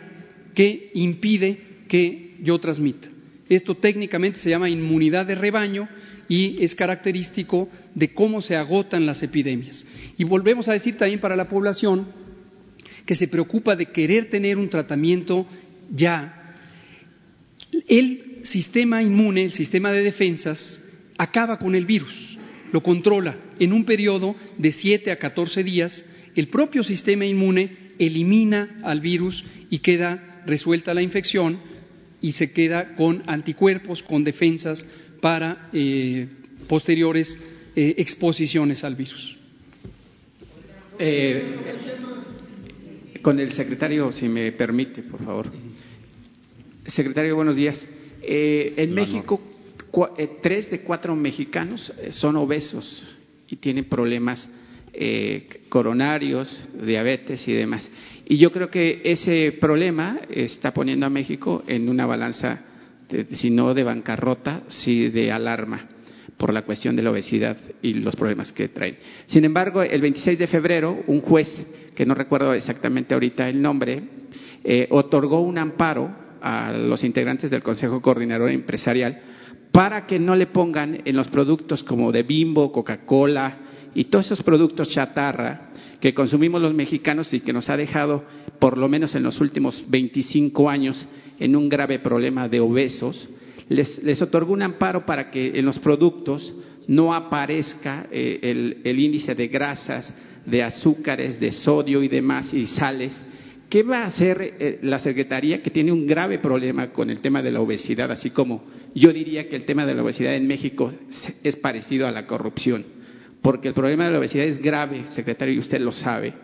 que impide que yo transmita. Esto técnicamente se llama inmunidad de rebaño y es característico de cómo se agotan las epidemias. Y volvemos a decir también para la población que se preocupa de querer tener un tratamiento ya. El sistema inmune, el sistema de defensas, acaba con el virus lo controla en un periodo de 7 a 14 días, el propio sistema inmune elimina al virus y queda resuelta la infección y se queda con anticuerpos, con defensas para eh, posteriores eh, exposiciones al virus. Eh, con el secretario, si me permite, por favor. Secretario, buenos días. en México, eh, tres de cuatro mexicanos eh, son obesos y tienen problemas eh, coronarios, diabetes y demás. Y yo creo que ese problema está poniendo a México en una balanza, si no de bancarrota, sí de alarma por la cuestión de la obesidad y los problemas que traen. Sin embargo, el 26 de febrero, un juez, que no recuerdo exactamente ahorita el nombre, otorgó un amparo a los integrantes del Consejo Coordinador Empresarial para que no le pongan en los productos como de Bimbo, Coca-Cola y todos esos productos chatarra que consumimos los mexicanos y que nos ha dejado, por lo menos en los últimos 25 años, en un grave problema de obesos, les, les otorgó un amparo para que en los productos no aparezca eh, el, índice de grasas, de azúcares, de sodio y demás y sales ¿Qué va a hacer eh, la Secretaría que tiene un grave problema con el tema de la obesidad, así como yo diría que el tema de la obesidad en México es parecido a la corrupción? Porque el problema de la obesidad es grave, secretario, y usted lo sabe.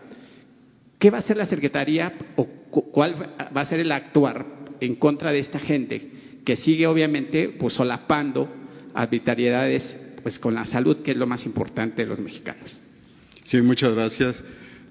¿Qué va a hacer la Secretaría o cuál va a ser el actuar en contra de esta gente que sigue obviamente pues solapando arbitrariedades pues con la salud, que es lo más importante de los mexicanos? Sí, muchas gracias.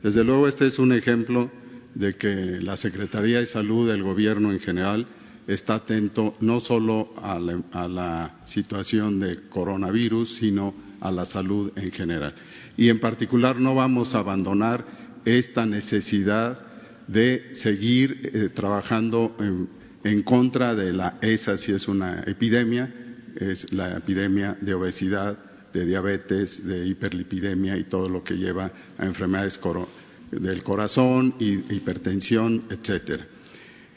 Desde luego este es un ejemplo de que la Secretaría de Salud del Gobierno en general está atento no solo a la, situación de coronavirus, sino a la salud en general. Y en particular no vamos a abandonar esta necesidad de seguir eh, trabajando en, contra de la, esa si es una epidemia, es la epidemia de obesidad, de diabetes, de hiperlipidemia y todo lo que lleva a enfermedades del corazón, hipertensión, etcétera.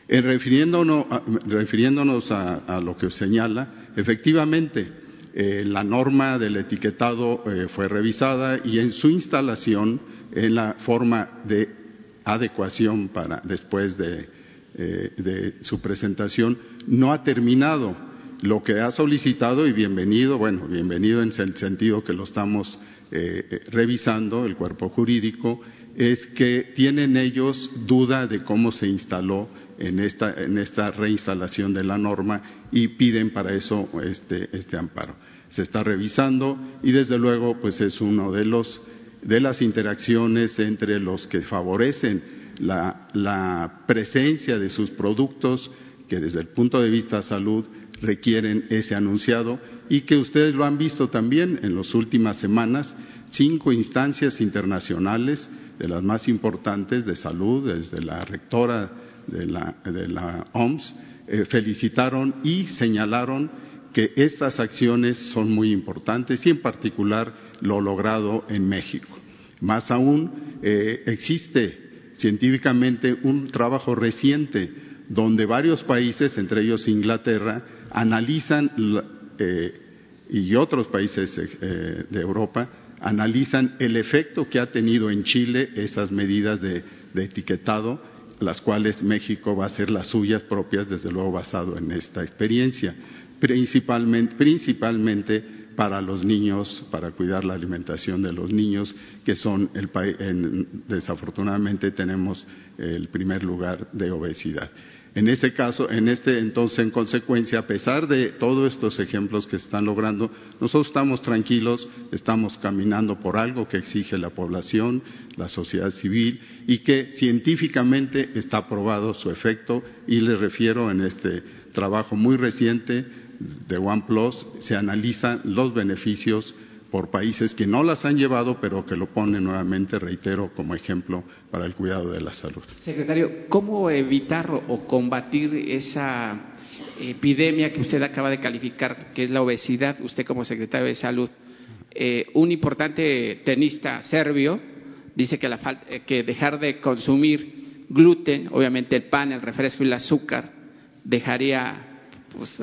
En refiriéndonos, a, refiriéndonos a, lo que señala, efectivamente, eh, la norma del etiquetado eh, fue revisada y en su instalación, en la forma de adecuación para después de, eh, de su presentación, no ha terminado. Lo que ha solicitado y bienvenido, bueno, bienvenido en el sentido que lo estamos revisando, el cuerpo jurídico, es que tienen ellos duda de cómo se instaló en esta, en esta reinstalación de la norma y piden para eso este, este amparo. Se está revisando y desde luego pues es uno de los de las interacciones entre los que favorecen la, la presencia de sus productos que desde el punto de vista de salud requieren ese anunciado y que ustedes lo han visto también en las últimas semanas, cinco instancias internacionales de las más importantes de salud, desde la rectora de la, OMS eh, felicitaron y señalaron que estas acciones son muy importantes y en particular lo logrado en México. Más aún, eh, existe científicamente un trabajo reciente donde varios países, entre ellos Inglaterra, analizan, eh, y otros países de Europa, analizan el efecto que ha tenido en Chile esas medidas de etiquetado las cuales México va a hacer las suyas propias, desde luego basado en esta experiencia, principalmente para los niños, para cuidar la alimentación de los niños, que son el desafortunadamente tenemos el primer lugar de obesidad. En ese caso, en este entonces, en consecuencia, a pesar de todos estos ejemplos que se están logrando, nosotros estamos tranquilos, estamos caminando por algo que exige la población, la sociedad civil y que científicamente está probado su efecto y les refiero en este trabajo muy reciente de OnePlus, se analizan los beneficios por países que no las han llevado, pero que lo ponen nuevamente, reitero, como ejemplo para el cuidado de la salud. Secretario, ¿cómo evitar o combatir esa epidemia que usted acaba de calificar, que es la obesidad, usted como secretario de Salud? Eh, un importante tenista serbio dice que, la eh, que dejar de consumir gluten, obviamente el pan, el refresco y el azúcar, dejaría pues,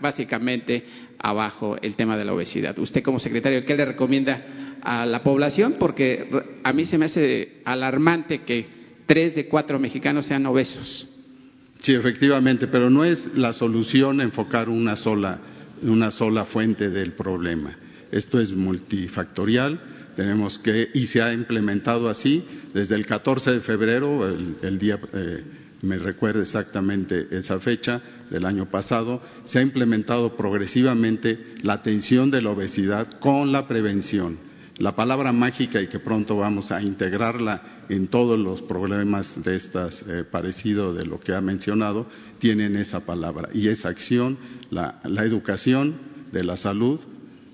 básicamente abajo el tema de la obesidad. Usted como secretario, ¿qué le recomienda a la población? Porque a mí se me hace alarmante que tres de cuatro mexicanos sean obesos. Sí, efectivamente, pero no es la solución enfocar una sola, una sola fuente del problema. Esto es multifactorial, tenemos que, y se ha implementado así desde el 14 de febrero, el, día eh, me recuerdo exactamente esa fecha del año pasado, se ha implementado progresivamente la atención de la obesidad con la prevención. La palabra mágica y que pronto vamos a integrarla en todos los problemas de estas, eh, parecido de lo que ha mencionado, tienen esa palabra y esa acción, la, educación de la salud,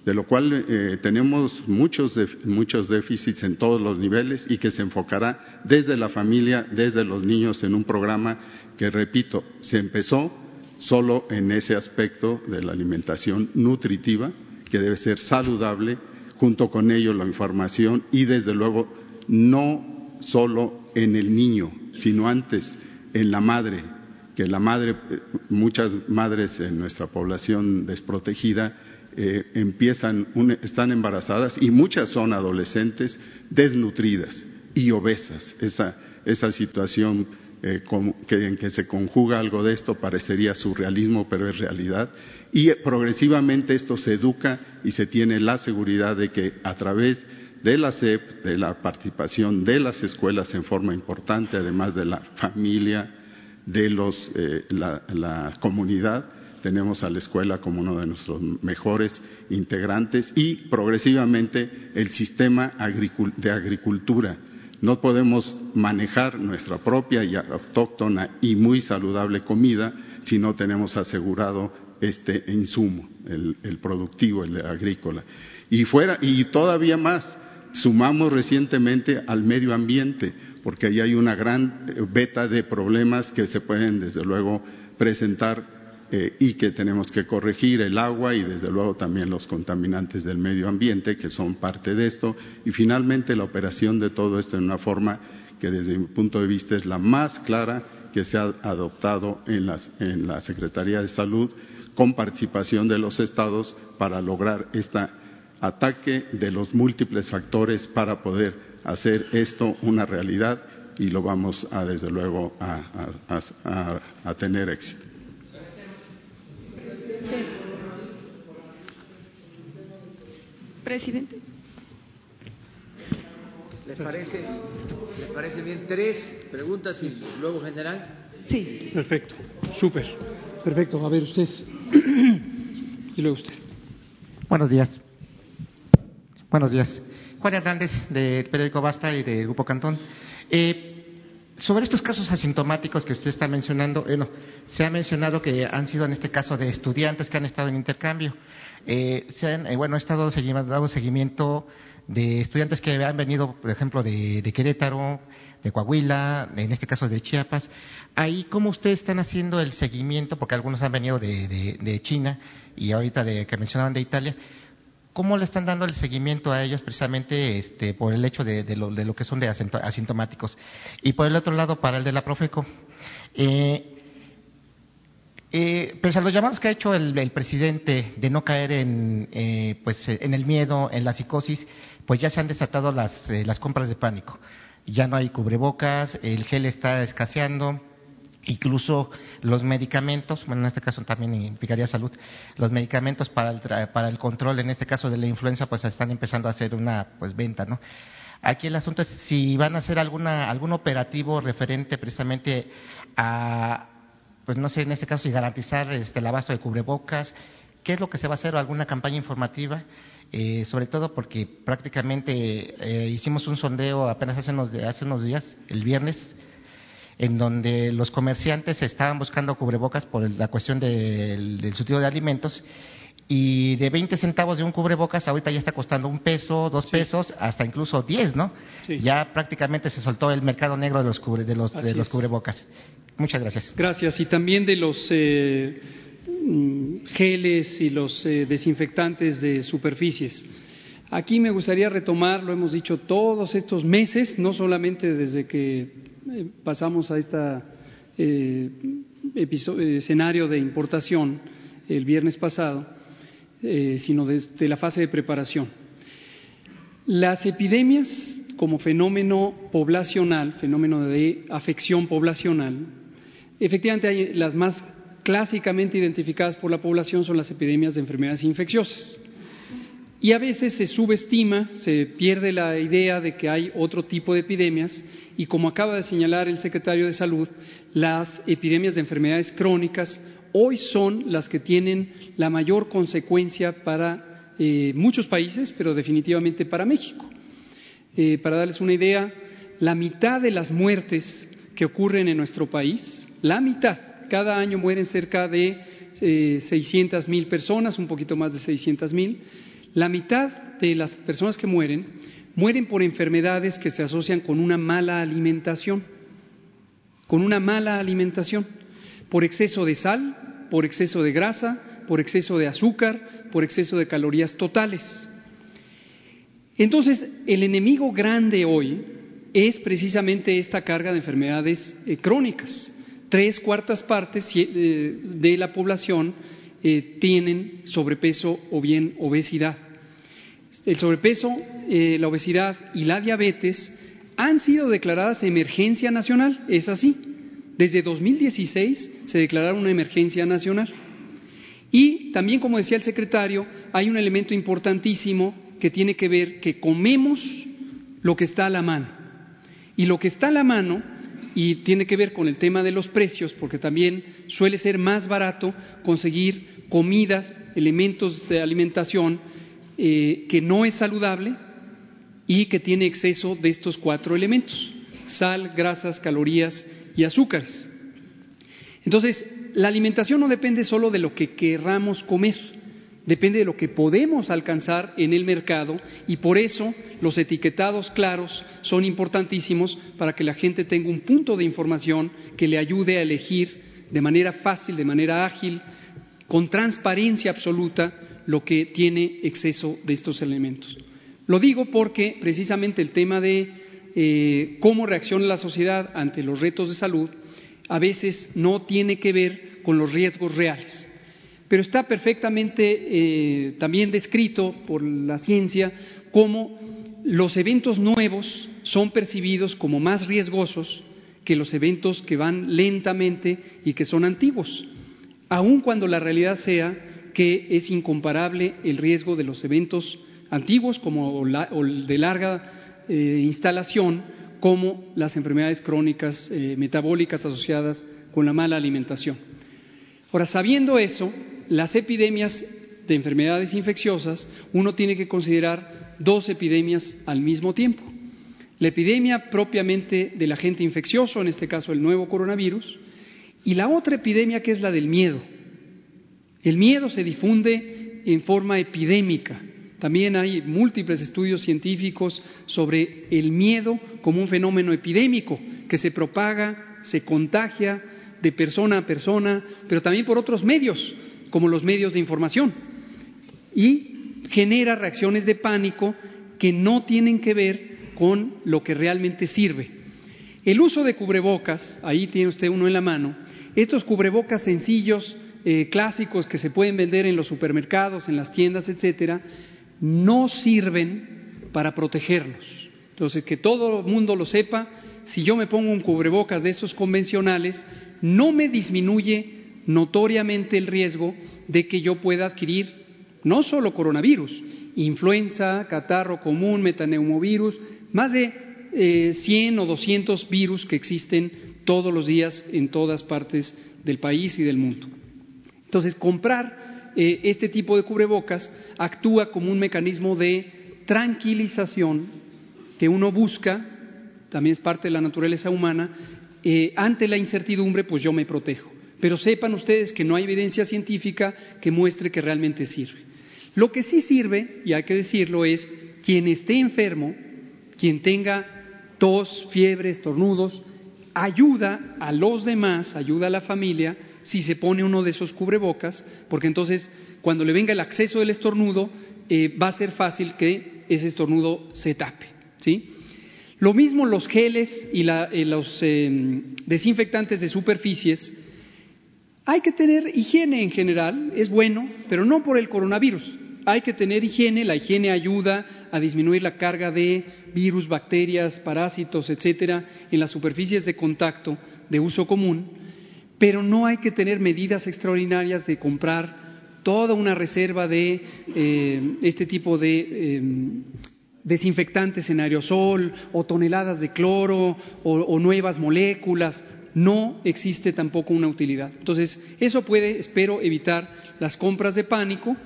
de lo cual eh, tenemos muchos, muchos déficits en todos los niveles y que se enfocará desde la familia, desde los niños en un programa que, repito, se empezó solo en ese aspecto de la alimentación nutritiva, que debe ser saludable, junto con ello la información y desde luego no solo en el niño, sino antes en la madre, que la madre, muchas madres en nuestra población desprotegida eh, empiezan, están embarazadas y muchas son adolescentes desnutridas y obesas. Esa, esa situación eh, en que se conjuga algo de esto parecería surrealismo, pero es realidad. Y progresivamente esto se educa y se tiene la seguridad de que a través de la SEP, de la participación de las escuelas en forma importante, además de la familia, de los, eh, la comunidad, tenemos a la escuela como uno de nuestros mejores integrantes y progresivamente el sistema de agricultura. No podemos manejar nuestra propia y autóctona y muy saludable comida si no tenemos asegurado este insumo, el, productivo, el agrícola. Y fuera, y todavía más, sumamos recientemente al medio ambiente, porque ahí hay una gran beta de problemas que se pueden, desde luego, presentar eh, y que tenemos que corregir el agua y desde luego también los contaminantes del medio ambiente que son parte de esto y finalmente la operación de todo esto en una forma que desde mi punto de vista es la más clara que se ha adoptado en, en la Secretaría de Salud con participación de los estados para lograr este ataque de los múltiples factores para poder hacer esto una realidad y lo vamos a, desde luego, a, tener éxito. Presidente. ¿Le parece, ¿Le parece bien? Tres preguntas y luego general. Sí. Perfecto, súper. Perfecto, a ver usted. y luego usted. Buenos días. Buenos días. Juan Hernández, del periódico Basta y del Grupo Cantón. Eh, sobre estos casos asintomáticos que usted está mencionando, bueno, se ha mencionado que han sido en este caso de estudiantes que han estado en intercambio. Eh, han, eh, bueno, ha estado dado seguimiento de estudiantes que han venido, por ejemplo, de, Querétaro, de Coahuila, en este caso de Chiapas. Ahí, ¿cómo ustedes están haciendo el seguimiento? Porque algunos han venido de, China y ahorita de, que mencionaban de Italia. ¿Cómo le están dando el seguimiento a ellos precisamente este, por el hecho de, lo, que son de asintomáticos? Y por el otro lado, para el de la Profeco, eh, eh, pese a los llamados que ha hecho el, presidente de no caer en, eh, pues, en el miedo, en la psicosis, pues ya se han desatado las, eh, las compras de pánico. Ya no hay cubrebocas, el gel está escaseando, incluso los medicamentos, bueno, en este caso también implicaría salud, los medicamentos para el, para el control, en este caso de la influenza, pues están empezando a hacer una pues venta, ¿no? Aquí el asunto es si van a hacer alguna, algún operativo referente precisamente a, pues no sé, en este caso si garantizar este, el abasto de cubrebocas, qué es lo que se va a hacer o alguna campaña informativa, eh, sobre todo porque prácticamente eh, hicimos un sondeo apenas hace unos, hace unos días, el viernes, en donde los comerciantes estaban buscando cubrebocas por la cuestión del, del surtido de alimentos y de 20 centavos de un cubrebocas ahorita ya está costando un peso, dos pesos, hasta incluso 10, ¿no? Ya prácticamente se soltó el mercado negro de los, de los, de los cubrebocas. Muchas gracias. Gracias. Y también de los eh, mm, geles y los eh, desinfectantes de superficies. Aquí me gustaría retomar, lo hemos dicho todos estos meses, no solamente desde que eh, pasamos a este escenario de importación el viernes pasado, sino desde la fase de preparación. Las epidemias como fenómeno poblacional, fenómeno de afección poblacional, efectivamente las más clásicamente identificadas por la población son las epidemias de enfermedades infecciosas. Y a veces se subestima, se pierde la idea de que hay otro tipo de epidemias y como acaba de señalar el secretario de Salud, las epidemias de enfermedades crónicas hoy son las que tienen la mayor consecuencia para eh, muchos países, pero definitivamente para México. Eh, para darles una idea, la mitad de las muertes que ocurren en nuestro país, la mitad, cada año mueren cerca de eh, 600 mil personas, un poquito más de 600 mil, la mitad de las personas que mueren mueren por enfermedades que se asocian con una mala alimentación, con una mala alimentación, por exceso de sal, por exceso de grasa, por exceso de azúcar, por exceso de calorías totales. Entonces, el enemigo grande hoy es precisamente esta carga de enfermedades eh, crónicas. Tres cuartas partes eh, de la población eh, tienen sobrepeso o bien obesidad. El sobrepeso, la obesidad y la diabetes han sido declaradas emergencia nacional, es así. Desde 2016 se declararon una emergencia nacional. Y también, como decía el secretario, hay un elemento importantísimo que tiene que ver que comemos lo que está a la mano. Y lo que está a la mano, y tiene que ver con el tema de los precios, porque también suele ser más barato conseguir comidas, elementos de alimentación eh, que no es saludable y que tiene exceso de estos cuatro elementos, sal, grasas, calorías y azúcares. Entonces, la alimentación no depende solo de lo que querramos comer, depende de lo que podemos alcanzar en el mercado y por eso los etiquetados claros son importantísimos para que la gente tenga un punto de información que le ayude a elegir de manera fácil, de manera ágil, con transparencia absoluta lo que tiene exceso de estos elementos. Lo digo porque precisamente el tema de eh, cómo reacciona la sociedad ante los retos de salud, a veces no tiene que ver con los riesgos reales. Pero está perfectamente eh, también descrito por la ciencia cómo los eventos nuevos son percibidos como más riesgosos que los eventos que van lentamente y que son antiguos, aun cuando la realidad sea que es incomparable el riesgo de los eventos antiguos como o de larga eh, instalación como las enfermedades crónicas eh, metabólicas asociadas con la mala alimentación. Ahora, sabiendo eso, las epidemias de enfermedades infecciosas, uno tiene que considerar dos epidemias al mismo tiempo. La epidemia propiamente del agente infeccioso, en este caso el nuevo coronavirus, y la otra epidemia que es la del miedo. El miedo se difunde en forma epidémica. También hay múltiples estudios científicos sobre el miedo como un fenómeno epidémico que se propaga, se contagia de persona a persona, pero también por otros medios, como los medios de información. Y genera reacciones de pánico que no tienen que ver con lo que realmente sirve. El uso de cubrebocas, ahí tiene usted uno en la mano, estos cubrebocas sencillos, eh, clásicos que se pueden vender en los supermercados, en las tiendas, etcétera, no sirven para protegernos. Entonces, que todo el mundo lo sepa, si yo me pongo un cubrebocas de estos convencionales, no me disminuye notoriamente el riesgo de que yo pueda adquirir no solo coronavirus, influenza, catarro común, metaneumovirus, más de eh, 100 o 200 virus que existen todos los días en todas partes del país y del mundo. Entonces, comprar eh, este tipo de cubrebocas actúa como un mecanismo de tranquilización que uno busca, también es parte de la naturaleza humana, eh, ante la incertidumbre, pues yo me protejo. Pero sepan ustedes que no hay evidencia científica que muestre que realmente sirve. Lo que sí sirve, y hay que decirlo, es quien esté enfermo, quien tenga tos, fiebre, estornudos, ayuda a los demás, ayuda a la familia, si se pone uno de esos cubrebocas, porque entonces cuando le venga el acceso del estornudo, eh, va a ser fácil que ese estornudo se tape. ¿sí? Lo mismo los geles y eh, los eh, desinfectantes de superficies. Hay que tener higiene en general, es bueno, pero no por el coronavirus. Hay que tener higiene, la higiene ayuda a disminuir la carga de virus, bacterias, parásitos, etcétera, en las superficies de contacto de uso común, pero no hay que tener medidas extraordinarias de comprar toda una reserva de eh, este tipo de em, desinfectantes en aerosol o toneladas de cloro o nuevas moléculas. No existe tampoco una utilidad. Entonces, eso puede, espero, evitar las compras de pánico.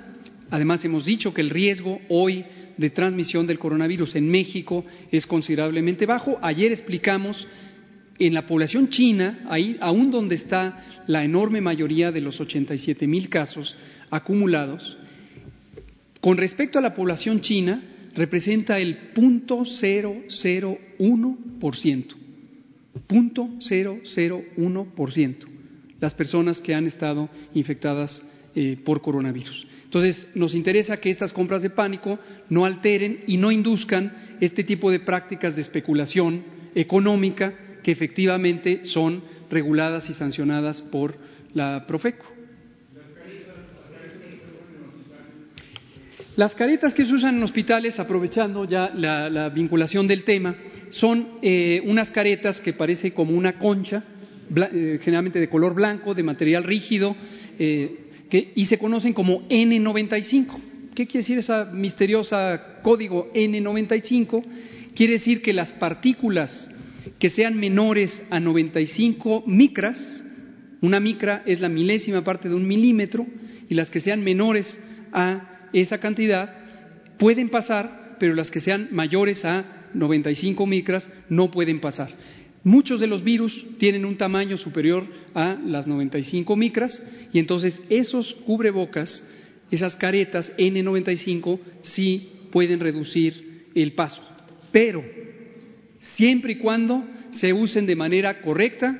Además, hemos dicho que el riesgo hoy de transmisión del coronavirus en México es considerablemente bajo. Ayer explicamos en la población china, ahí aún donde está la enorme mayoría de los 87 mil casos acumulados, con respecto a la población china, representa el punto por ciento, punto ciento, las personas que han estado infectadas eh, por coronavirus. Entonces, nos interesa que estas compras de pánico no alteren y no induzcan este tipo de prácticas de especulación económica que efectivamente son reguladas y sancionadas por la Profeco. Las caretas que se usan en hospitales, aprovechando ya la, vinculación del tema, son eh, unas caretas que parece como una concha, eh, generalmente de color blanco, de material rígido, eh, y se conocen como N95. ¿Qué quiere decir esa misteriosa código N95? Quiere decir que las partículas que sean menores a 95 micras, una micra es la milésima parte de un milímetro, y las que sean menores a esa cantidad pueden pasar, pero las que sean mayores a 95 micras no pueden pasar. Muchos de los virus tienen un tamaño superior a las 95 micras y entonces esos cubrebocas, esas caretas N95 sí pueden reducir el paso, pero siempre y cuando se usen de manera correcta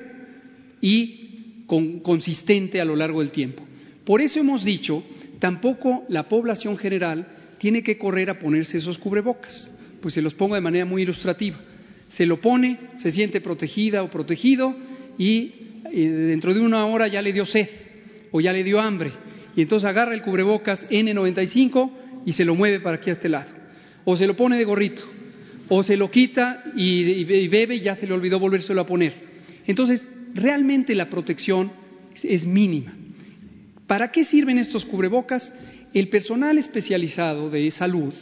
y consistente a lo largo del tiempo. Por eso hemos dicho, tampoco la población general tiene que correr a ponerse esos cubrebocas, pues se los pongo de manera muy ilustrativa se lo pone, se siente protegida o protegido y eh, dentro de una hora ya le dio sed o ya le dio hambre. Y entonces agarra el cubrebocas N95 y se lo mueve para aquí a este lado. O se lo pone de gorrito. O se lo quita y, bebe y ya se le olvidó volvérselo a poner. Entonces, realmente la protección es mínima. ¿Para qué sirven estos cubrebocas? El personal especializado de salud,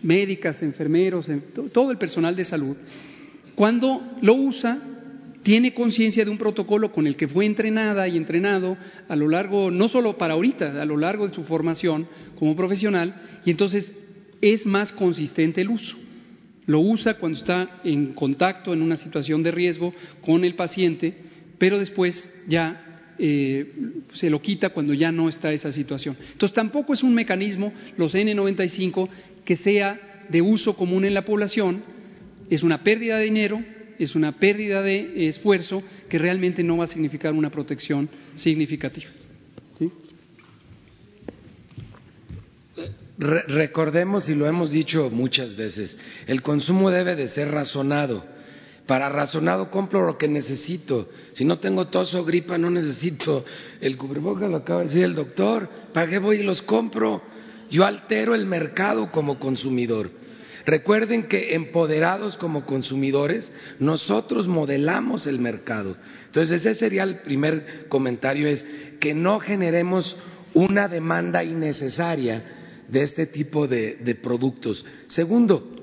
médicas, enfermeros, todo el personal de salud, cuando lo usa, tiene conciencia de un protocolo con el que fue entrenada y entrenado a lo largo, no solo para ahorita, a lo largo de su formación como profesional, y entonces es más consistente el uso. Lo usa cuando está en contacto, en una situación de riesgo con el paciente, pero después ya eh, se lo quita cuando ya no está esa situación. Entonces tampoco es un mecanismo, los N95, que sea de uso común en la población, es una pérdida de dinero, es una pérdida de esfuerzo que realmente no va a significar una protección significativa. recordemos, y lo hemos dicho muchas veces, el consumo debe de ser razonado para razonado compro lo que necesito. Si no tengo tos o gripa, no necesito el cubrebocas, lo acaba de decir el doctor. ¿Para qué voy y los compro? Yo altero el mercado como consumidor. Recuerden que empoderados como consumidores, nosotros modelamos el mercado. Entonces, ese sería el primer comentario, es que no generemos una demanda innecesaria de este tipo de, de productos. Segundo,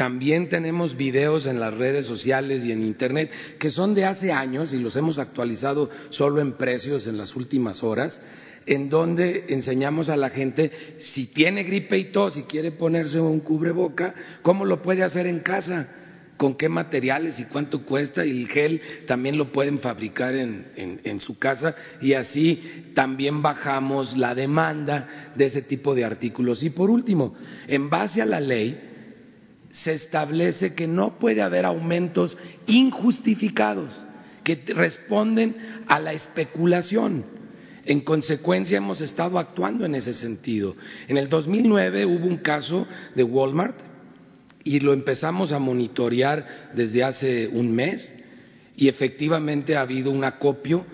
también tenemos videos en las redes sociales y en Internet que son de hace años y los hemos actualizado solo en precios en las últimas horas, en donde enseñamos a la gente si tiene gripe y tos y quiere ponerse un cubreboca, cómo lo puede hacer en casa, con qué materiales y cuánto cuesta y el gel también lo pueden fabricar en, en, su casa y así también bajamos la demanda de ese tipo de artículos. Y por último, en base a la ley, se establece que no puede haber aumentos injustificados que responden a la especulación. En consecuencia, hemos estado actuando en ese sentido. En el 2009 hubo un caso de Walmart y lo empezamos a monitorear desde hace un mes y efectivamente ha habido un acopio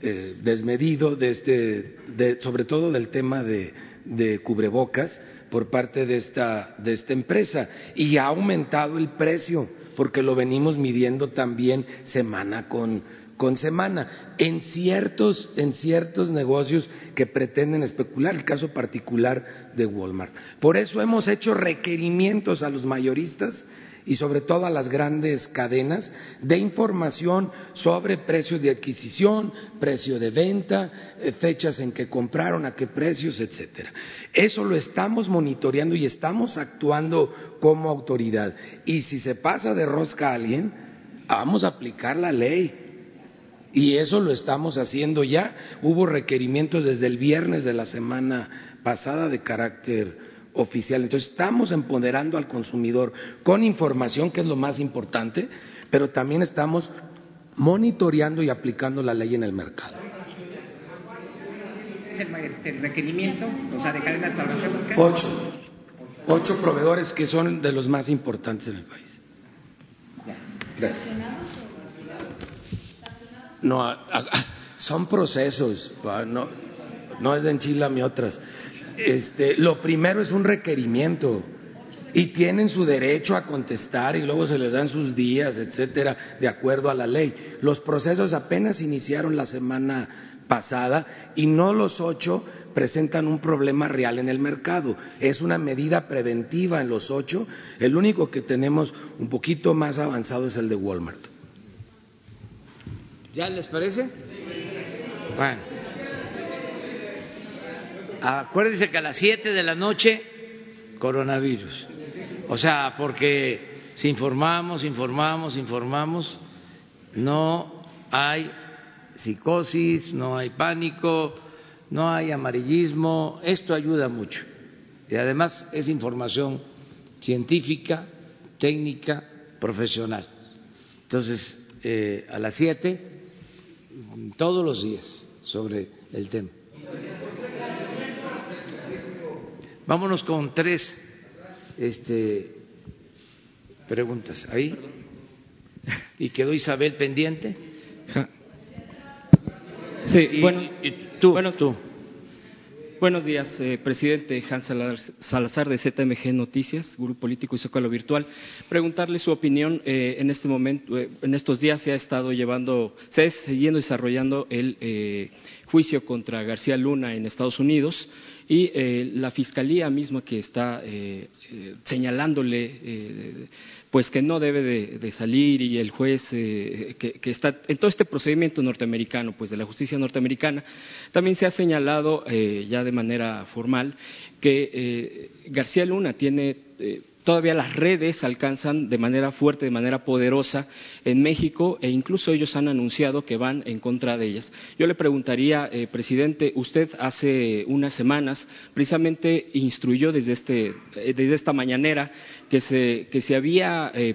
eh, desmedido este, sobre todo del tema de cubrebocas por parte de esta, de esta empresa y ha aumentado el precio porque lo venimos midiendo también semana con, con semana en ciertos, en ciertos negocios que pretenden especular, el caso particular de Walmart. Por eso hemos hecho requerimientos a los mayoristas y sobre todo a las grandes cadenas de información sobre precios de adquisición, precio de venta, eh, fechas en que compraron, a qué precios, etcétera. Eso lo estamos monitoreando y estamos actuando como autoridad. Y si se pasa de rosca a alguien, vamos a aplicar la ley. Y eso lo estamos haciendo ya. Hubo requerimientos desde el viernes de la semana pasada de carácter oficial. Entonces estamos empoderando al consumidor con información, que es lo más importante, pero también estamos monitoreando y aplicando la ley en el mercado. ¿Es el, este, requerimiento? O sea, de. Ocho. Ocho proveedores que son de los más importantes en el país. Gracias. No, son procesos, no, no es de enchilame otras. Este, lo primero es un requerimiento y tienen su derecho a contestar y luego se les dan sus días, etcétera, de acuerdo a la ley. Los procesos apenas iniciaron la semana pasada y no los ocho presentan un problema real en el mercado. Es una medida preventiva en los ocho. El único que tenemos un poquito más avanzado es el de Walmart. ¿Ya les parece? Bueno. Acuérdense que a las 7 de la noche, coronavirus. O sea, porque si informamos, informamos, informamos, no hay psicosis, no hay pánico, no hay amarillismo, esto ayuda mucho. Y además es información científica, técnica, profesional. Entonces, eh, a las 7, todos los días, sobre el tema. Vámonos con tres este, preguntas. Ahí. ¿Y quedó Isabel pendiente? Sí, bueno, tú, buenos, tú. Buenos días, eh, presidente Hans Salazar de ZMG Noticias, Grupo Político y Zócalo Virtual. Preguntarle su opinión. Eh, en este momento, eh, en estos días se ha estado llevando, se está siguiendo desarrollando el eh, juicio contra García Luna en Estados Unidos y la fiscalía misma que está señalándole pues que no debe de, salir y el juez que, que, está en todo este procedimiento norteamericano pues de la justicia norteamericana también se ha señalado ya de manera formal que García Luna tiene todavía las redes alcanzan de manera fuerte, de manera poderosa en México e incluso ellos han anunciado que van en contra de ellas. Yo le preguntaría, eh, presidente, usted hace unas semanas precisamente instruyó desde, este, eh, desde esta mañanera que se, había eh,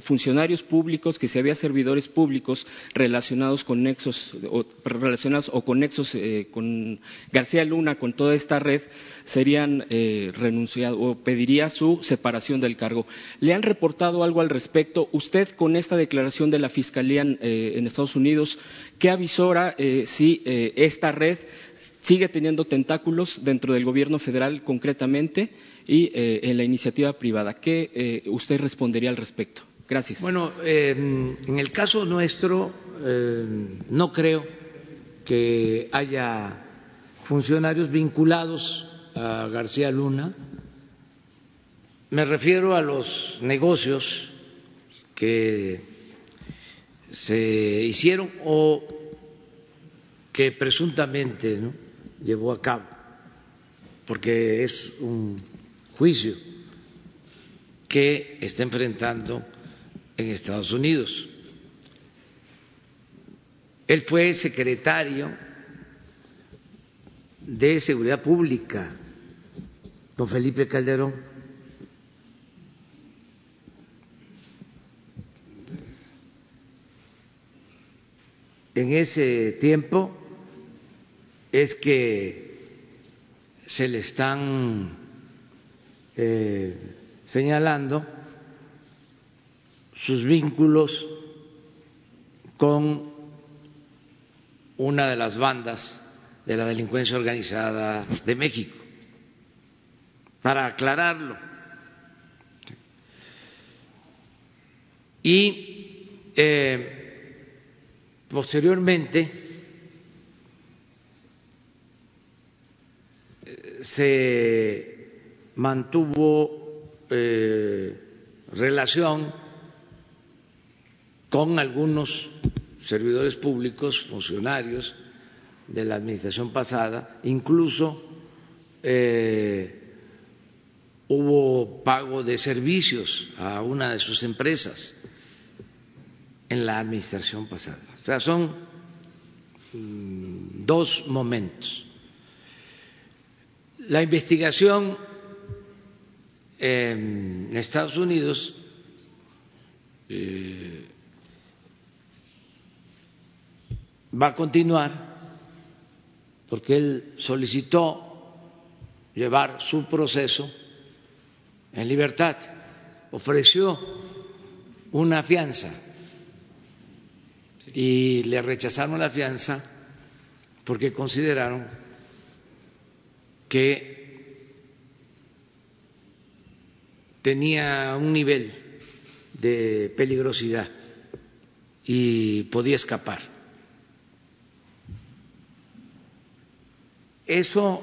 funcionarios públicos, que si había servidores públicos relacionados con nexos o, relacionados o con nexos eh, con García Luna, con toda esta red, serían eh, renunciados o pediría su separación del cargo. ¿Le han reportado algo al respecto? Usted, con esta declaración de la Fiscalía eh, en Estados Unidos, ¿qué avisora eh, si eh, esta red sigue teniendo tentáculos dentro del gobierno federal concretamente y en la iniciativa privada? ¿Qué usted respondería al respecto? Gracias. Bueno, eh, en el caso nuestro eh, no creo que haya funcionarios vinculados a García Luna. Me refiero a los negocios que se hicieron o que presuntamente llevó a cabo, porque es un juicio que está enfrentando en Estados Unidos. Él fue secretario de Seguridad Pública, don Felipe Calderón. En ese tiempo es que se le están eh, señalando sus vínculos con una de las bandas de la delincuencia organizada de México, para aclararlo. Y eh, posteriormente se mantuvo eh, relación con algunos servidores públicos, funcionarios de la administración pasada, incluso eh, hubo pago de servicios a una de sus empresas en la administración pasada. O sea, son mm, dos momentos. La investigación en Estados Unidos eh, va a continuar porque él solicitó llevar su proceso en libertad, ofreció una fianza y le rechazaron la fianza porque consideraron que tenía un nivel de peligrosidad y podía escapar. Eso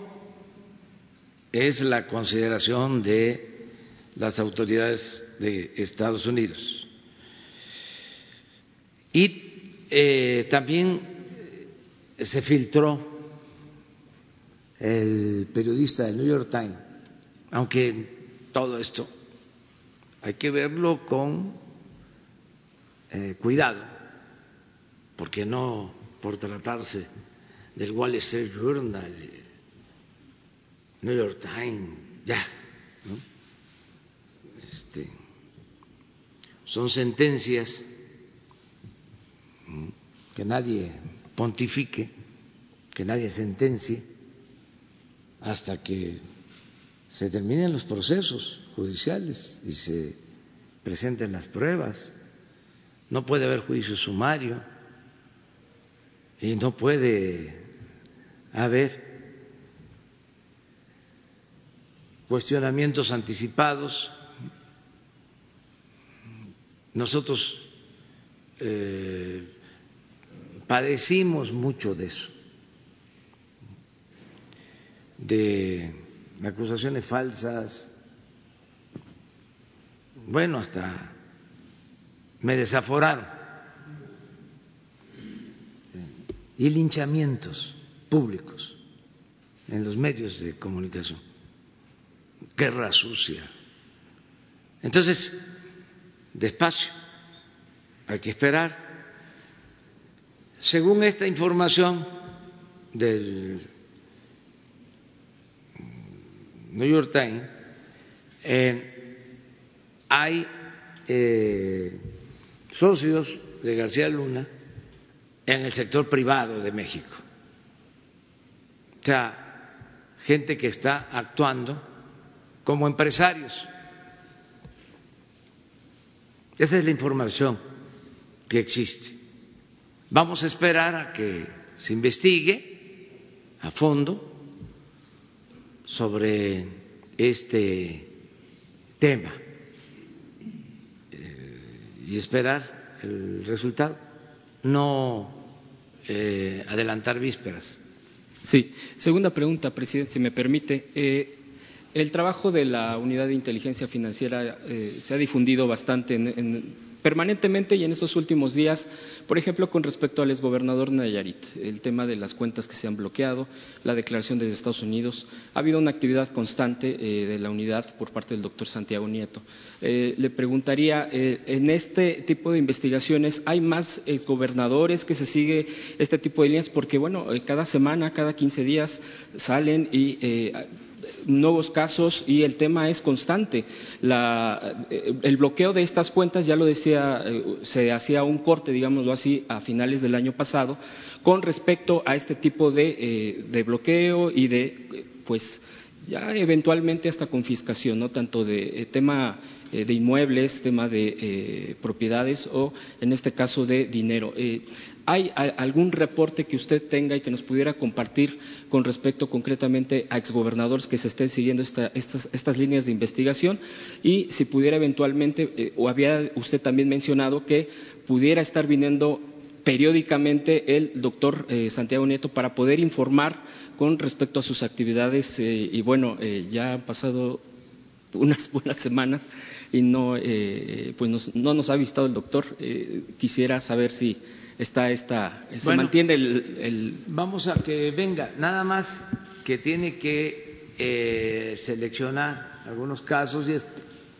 es la consideración de las autoridades de Estados Unidos. Y eh, también se filtró el periodista del New York Times, aunque todo esto hay que verlo con eh, cuidado, porque no por tratarse del Wall Street Journal, New York Times, ya, ¿no? Este, son sentencias que nadie pontifique, que nadie sentencie hasta que se terminen los procesos judiciales y se presenten las pruebas. No puede haber juicio sumario y no puede haber cuestionamientos anticipados. Nosotros eh, padecimos mucho de eso, de acusaciones falsas, bueno, hasta me desaforaron, y linchamientos públicos en los medios de comunicación, guerra sucia. Entonces, despacio, hay que esperar. Según esta información del New York Times, eh, hay eh, socios de García Luna en el sector privado de México. O sea, gente que está actuando como empresarios. Esa es la información que existe. Vamos a esperar a que se investigue a fondo sobre este tema eh, y esperar el resultado, no eh, adelantar vísperas. Sí. Segunda pregunta, presidente, si me permite. Eh, el trabajo de la unidad de inteligencia financiera se ha difundido bastante en, permanentemente y en estos últimos días, por ejemplo, con respecto al exgobernador Nayarit, el tema de las cuentas que se han bloqueado, la declaración desde Estados Unidos, ha habido una actividad constante eh, de la unidad por parte del doctor Santiago Nieto. Eh, le preguntaría, eh, en este tipo de investigaciones, ¿hay más exgobernadores que se sigue este tipo de líneas? Porque, bueno, cada semana, cada 15 días salen y nuevos casos y el tema es constante. el bloqueo de estas cuentas, ya lo decía, eh, se hacía un corte, digámoslo así, a finales del año pasado, con respecto a este tipo de, eh, bloqueo y de, pues, ya eventualmente hasta confiscación, ¿no? Tanto de eh, tema de inmuebles, tema de propiedades o, en este caso, de dinero. ¿Hay algún reporte que usted tenga y que nos pudiera compartir con respecto concretamente a exgobernadores que se estén siguiendo estas, líneas de investigación? Y si pudiera eventualmente, eh, o había usted también mencionado que pudiera estar viniendo periódicamente el doctor eh, Santiago Nieto para poder informar con respecto a sus actividades. Eh, y bueno, ya han pasado unas buenas semanas y no, pues no nos ha visitado el doctor. quisiera saber si está esta, se mantiene el, Vamos a que venga, nada más que tiene que eh, seleccionar algunos casos y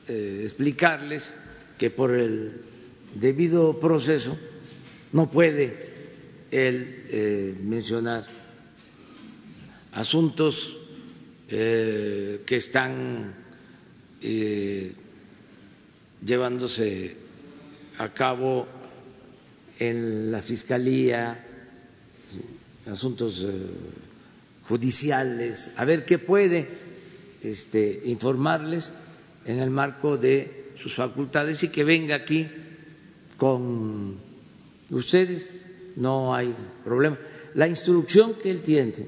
eh, explicarles que por el debido proceso no puede él eh, mencionar asuntos que están llevándose a cabo en la Fiscalía, asuntos eh, judiciales, a ver qué puede este, informarles en el marco de sus facultades y que venga aquí con ustedes, no hay problema. La instrucción que él tiene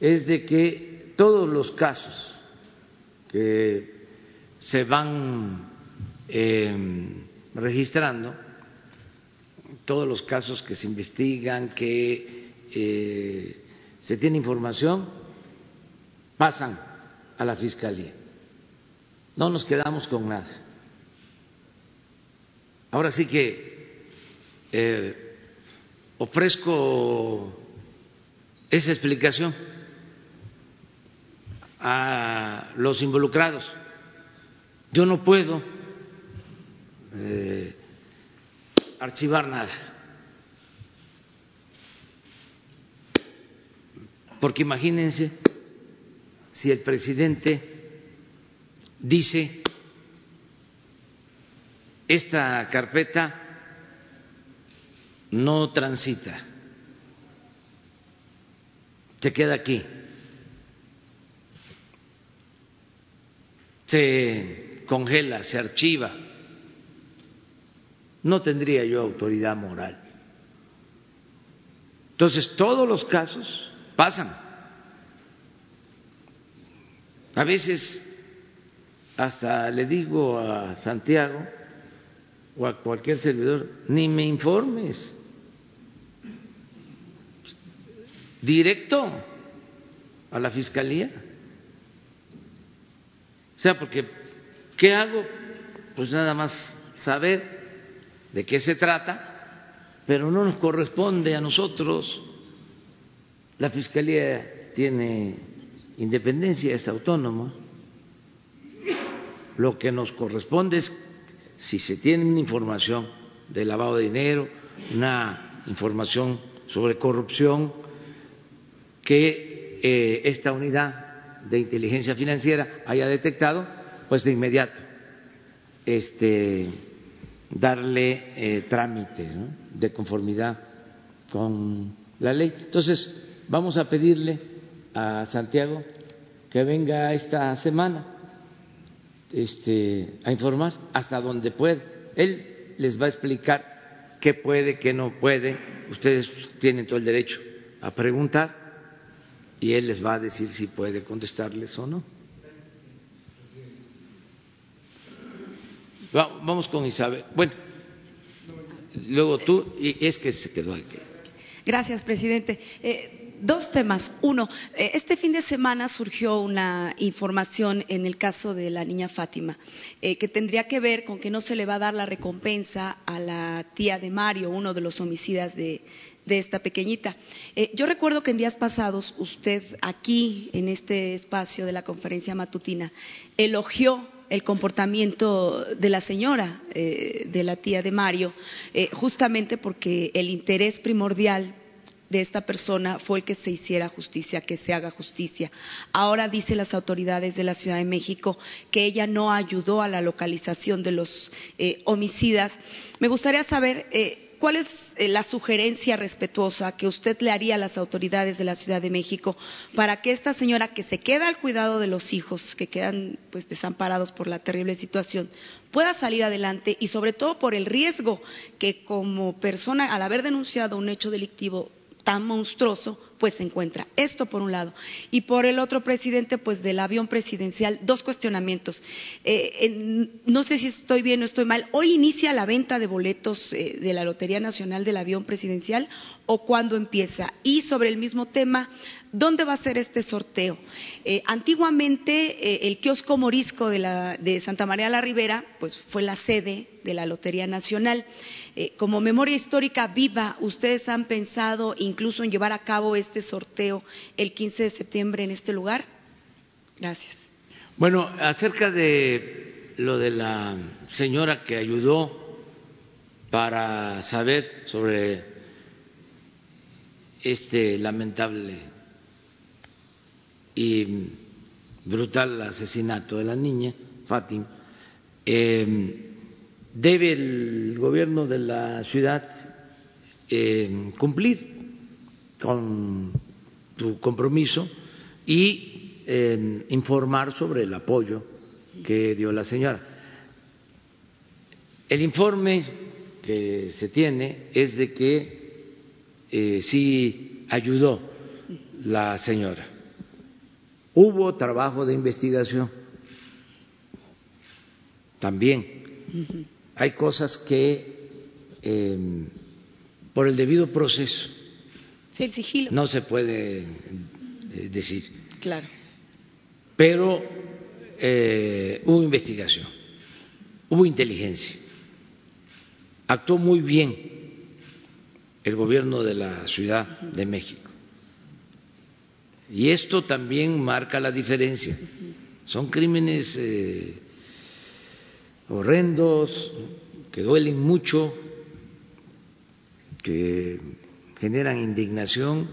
es de que todos los casos que se van em, registrando todos los casos que se investigan, que eh, se tiene información, pasan a la Fiscalía. No nos quedamos con nada. Ahora sí que eh, ofrezco esa explicación a los involucrados. Yo no puedo eh, archivar nada. Porque imagínense si el presidente dice, esta carpeta no transita, se queda aquí, se congela, se archiva no tendría yo autoridad moral Entonces, todos los casos pasan. A veces hasta le digo a Santiago o a cualquier servidor, ni me informes. Directo a la fiscalía. O sea, porque ¿qué hago? Pues nada más saber de qué se trata, pero no nos corresponde a nosotros. La fiscalía tiene independencia, es autónoma. Lo que nos corresponde es, si se tiene una información de lavado de dinero, una información sobre corrupción, que eh, esta unidad de inteligencia financiera haya detectado, pues de inmediato este, darle eh, trámite de conformidad con la ley. Entonces, vamos a pedirle a Santiago que venga esta semana este, a informar hasta donde puede. Él les va a explicar qué puede, qué no puede. Ustedes tienen todo el derecho a preguntar y él les va a decir si puede contestarles o no. Vamos con Isabel. Bueno, luego tú, y es que se quedó aquí. Gracias, presidente. Eh, dos temas. Uno, eh, este fin de semana surgió una información en el caso de la niña Fátima, eh, que tendría que ver con que no se le va a dar la recompensa a la tía de Mario, uno de los homicidas de, de esta pequeñita. Eh, yo recuerdo que en días pasados usted aquí, en este espacio de la conferencia matutina, elogió el comportamiento de la señora, eh, de la tía de Mario, eh, justamente porque el interés primordial de esta persona fue el que se hiciera justicia, que se haga justicia. Ahora dicen las autoridades de la Ciudad de México que ella no ayudó a la localización de los homicidas. Me gustaría saber ¿Cuál es eh, la sugerencia respetuosa que usted le haría a las autoridades de la Ciudad de México para que esta señora que se queda al cuidado de los hijos, que quedan pues desamparados por la terrible situación, pueda salir adelante y sobre todo por el riesgo que como persona al haber denunciado un hecho delictivo tan monstruoso, pues se encuentra. Esto por un lado. Y por el otro presidente, pues del avión presidencial, dos cuestionamientos. Eh, no sé si estoy bien o estoy mal. ¿Hoy inicia la venta de boletos eh, de la Lotería Nacional del Avión Presidencial o cuándo empieza? Y sobre el mismo tema, ¿dónde va a ser este sorteo? Eh, antiguamente, el kiosco morisco de, la, de Santa María la Ribera, pues fue la sede de la Lotería Nacional. Eh, como memoria histórica viva, ¿ustedes han pensado incluso en llevar a cabo este sorteo el 15 de septiembre en este lugar? Gracias. Bueno, acerca de lo de la señora que ayudó para saber sobre este lamentable y brutal asesinato de la niña, Fátima, eh, debe el gobierno de la ciudad eh, cumplir con su compromiso y eh, informar sobre el apoyo que dio la señora. El informe que se tiene es de que sí ayudó la señora. Hubo trabajo de investigación también hay cosas que em, por el debido proceso no se puede eh, decir. Claro. Pero eh, hubo investigación, hubo inteligencia, actuó muy bien el gobierno de la Ciudad de México. Y esto también marca la diferencia. Son crímenes eh, horrendos, que duelen mucho, que generan indignación,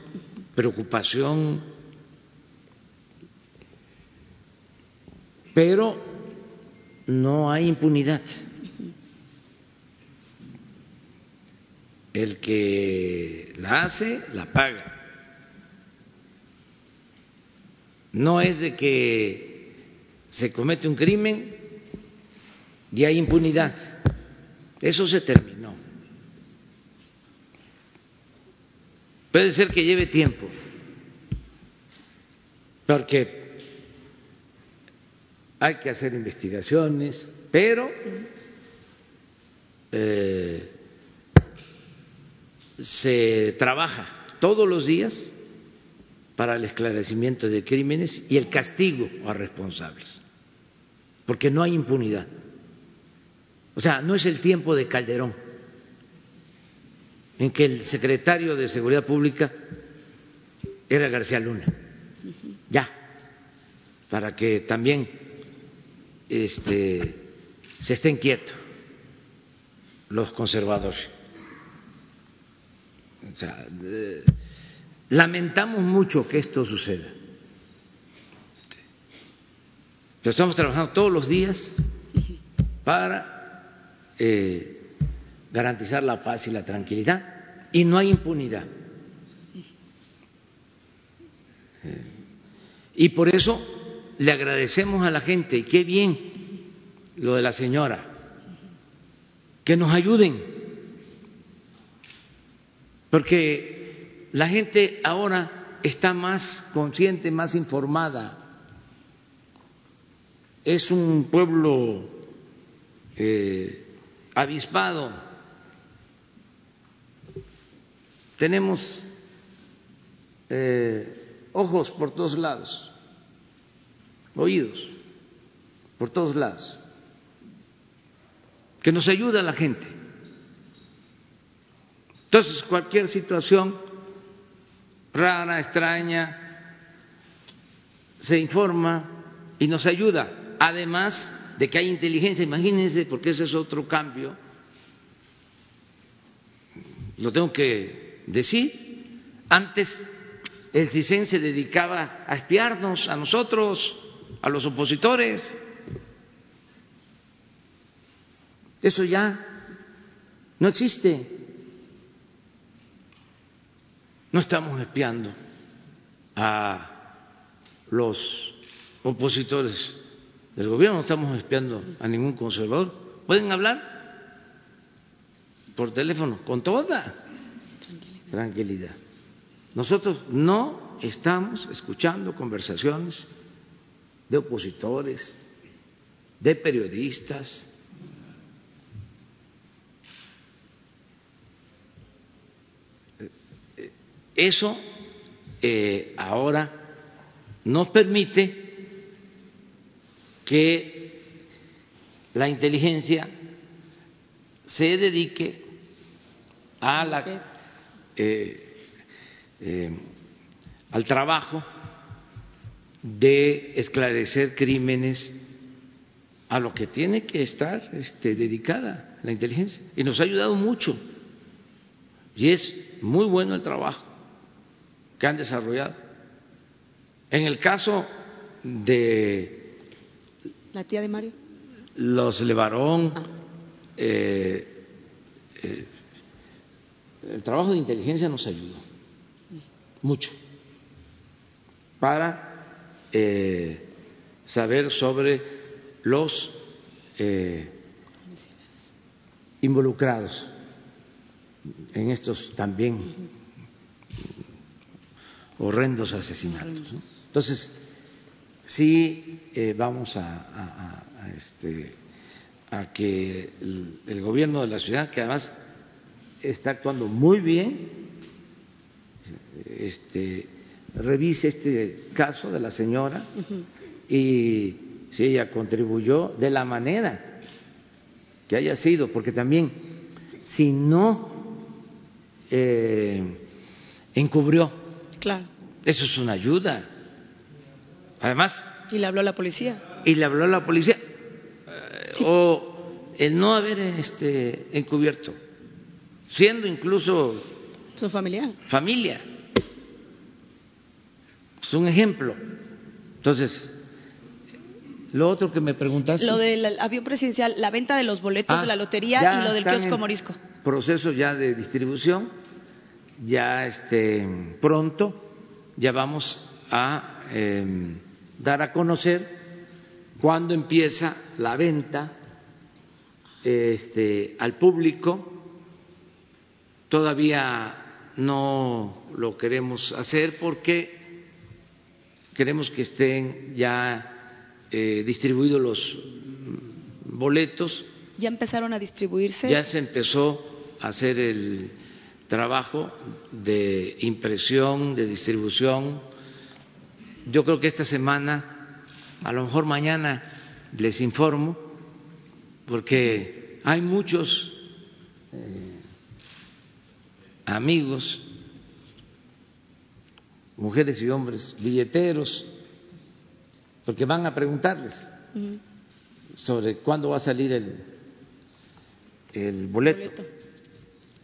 preocupación, pero no hay impunidad. El que la hace, la paga. No es de que se comete un crimen y hay impunidad. Eso se terminó. Puede ser que lleve tiempo, porque hay que hacer investigaciones, pero eh, se trabaja todos los días para el esclarecimiento de crímenes y el castigo a responsables, porque no hay impunidad. O sea, no es el tiempo de Calderón en que el secretario de Seguridad Pública era García Luna. Ya, para que también este, se estén quietos los conservadores. O sea, lamentamos mucho que esto suceda. Pero estamos trabajando todos los días para eh, garantizar la paz y la tranquilidad y no hay impunidad. Eh, y por eso le agradecemos a la gente, y qué bien lo de la señora, que nos ayuden, porque la gente ahora está más consciente, más informada. Es un pueblo eh, avispado tenemos eh, ojos por todos lados, oídos por todos lados, que nos ayuda la gente. Entonces, cualquier situación rara, extraña, se informa y nos ayuda. Además de que hay inteligencia, imagínense, porque ese es otro cambio, lo tengo que decir. Antes el CISEN se dedicaba a espiarnos a nosotros, a los opositores. Eso ya no existe. No estamos espiando a los opositores del gobierno, no estamos espiando a ningún conservador. Pueden hablar por teléfono con toda tranquilidad. Nosotros no estamos escuchando conversaciones de opositores, de periodistas. Eso eh, ahora nos permite que la inteligencia se dedique a la eh, eh, al trabajo de esclarecer crímenes a lo que tiene que estar este, dedicada la inteligencia. Y nos ha ayudado mucho. Y es muy bueno el trabajo que han desarrollado. En el caso de... La tía de Mario. Los Levarón, ah. eh, el trabajo de inteligencia nos ayudó mucho para eh, saber sobre los eh, involucrados en estos también horrendos asesinatos. Entonces, sí eh, vamos a, este, a que el gobierno de la ciudad, que además está actuando muy bien, este, revise este caso de la señora y si ella contribuyó de la manera que haya sido, porque también si no eh, encubrió, claro. eso es una ayuda. Además. Y le habló a la policía. Y le habló a la policía. Eh, o el no haber este, encubierto siendo incluso su familia. Familia. Es un ejemplo. Entonces, lo otro que me preguntaste. Lo del avión presidencial, la venta de los boletos de la ah, lotería y lo del kiosco morisco. Proceso ya de distribución, ya este pronto ya vamos a em, dar a conocer cuándo empieza la venta este, al público todavía no lo queremos hacer porque queremos que estén ya eh, distribuidos los boletos. ¿Ya empezaron a distribuirse? Ya se empezó a hacer el trabajo de impresión, de distribución. Yo creo que esta semana, a lo mejor mañana les informo, porque hay muchos eh, amigos, mujeres y hombres, billeteros, porque van a preguntarles sobre cuándo va a salir el, el boleto.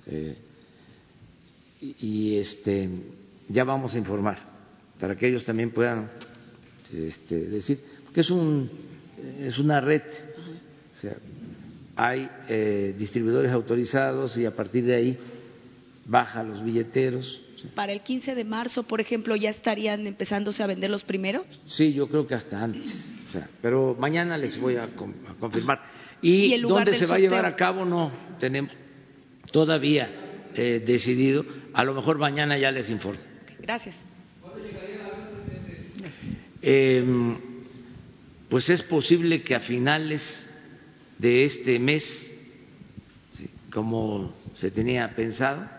Eh, y, este ya vamos a informar para que ellos también puedan este, decir, porque es un es una red, o sea, hay eh, distribuidores autorizados y a partir de ahí baja los billeteros. Para el 15 de marzo, por ejemplo, ¿ya estarían empezándose a vender los primeros? Sí, yo creo que hasta antes, o sea, pero mañana les voy a, confirmar. ¿Y, dónde se va a llevar a cabo? No tenemos todavía eh, decidido. A lo mejor mañana ya les informo. Gracias. Eh, pues es posible que a finales de este mes, como se tenía pensado,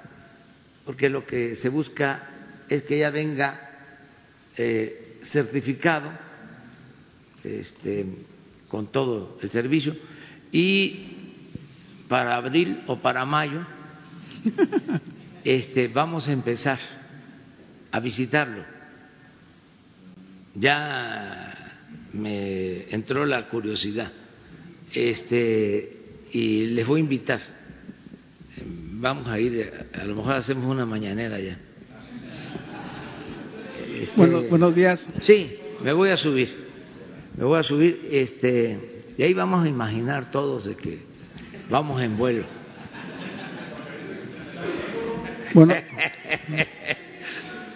porque lo que se busca es que ya venga eh, certificado este, con todo el servicio y para abril o para mayo este, vamos a empezar a visitarlo. Ya me entró la curiosidad este, y les voy a invitar. Vamos a ir, a lo mejor hacemos una mañanera ya. Este, buenos, días. Sí, me voy a subir. Me voy a subir, este, y ahí vamos a imaginar todos de que vamos en vuelo.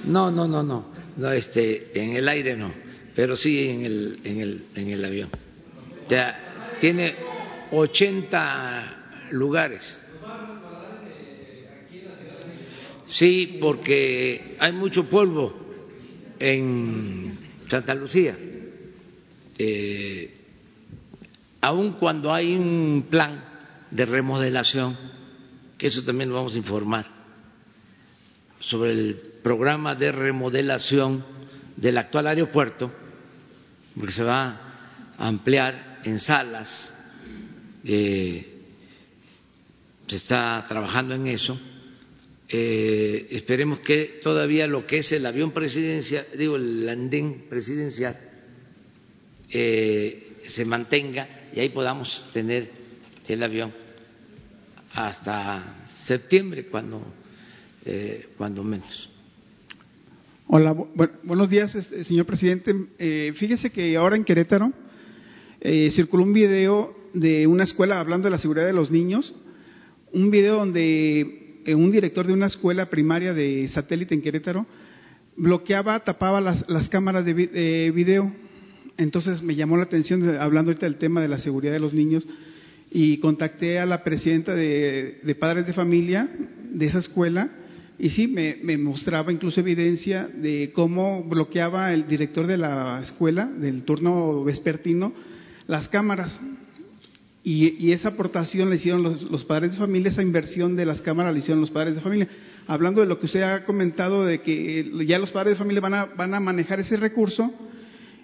No, no, no, no, no, este, en el aire no pero sí en el, en el, en el avión. O tiene 80 lugares. Sí, porque hay mucho polvo en Santa Lucía. Eh, aun cuando hay un plan de remodelación, que eso también lo vamos a informar, sobre el programa de remodelación del actual aeropuerto, porque se va a ampliar en salas, eh, se está trabajando en eso. Eh, esperemos que todavía lo que es el avión presidencial, digo, el andén presidencial, eh, se mantenga y ahí podamos tener el avión hasta septiembre, cuando, cuando menos. Hola, buenos días, este, señor presidente. Eh, fíjese que ahora en Querétaro eh, circuló un video de una escuela hablando de la seguridad de los niños, un video donde eh, un director de una escuela primaria de satélite en Querétaro bloqueaba, tapaba las, cámaras de video. Entonces me llamó la atención, hablando ahorita del tema de la seguridad de los niños, y contacté a la presidenta de padres de familia de esa escuela y sí, me, mostraba incluso evidencia de cómo bloqueaba el director de la escuela, del turno vespertino, las cámaras. Y, esa aportación le hicieron los, padres de familia, esa inversión de las cámaras la hicieron los padres de familia. Hablando de lo que usted ha comentado de que ya los padres de familia van a, van a manejar ese recurso,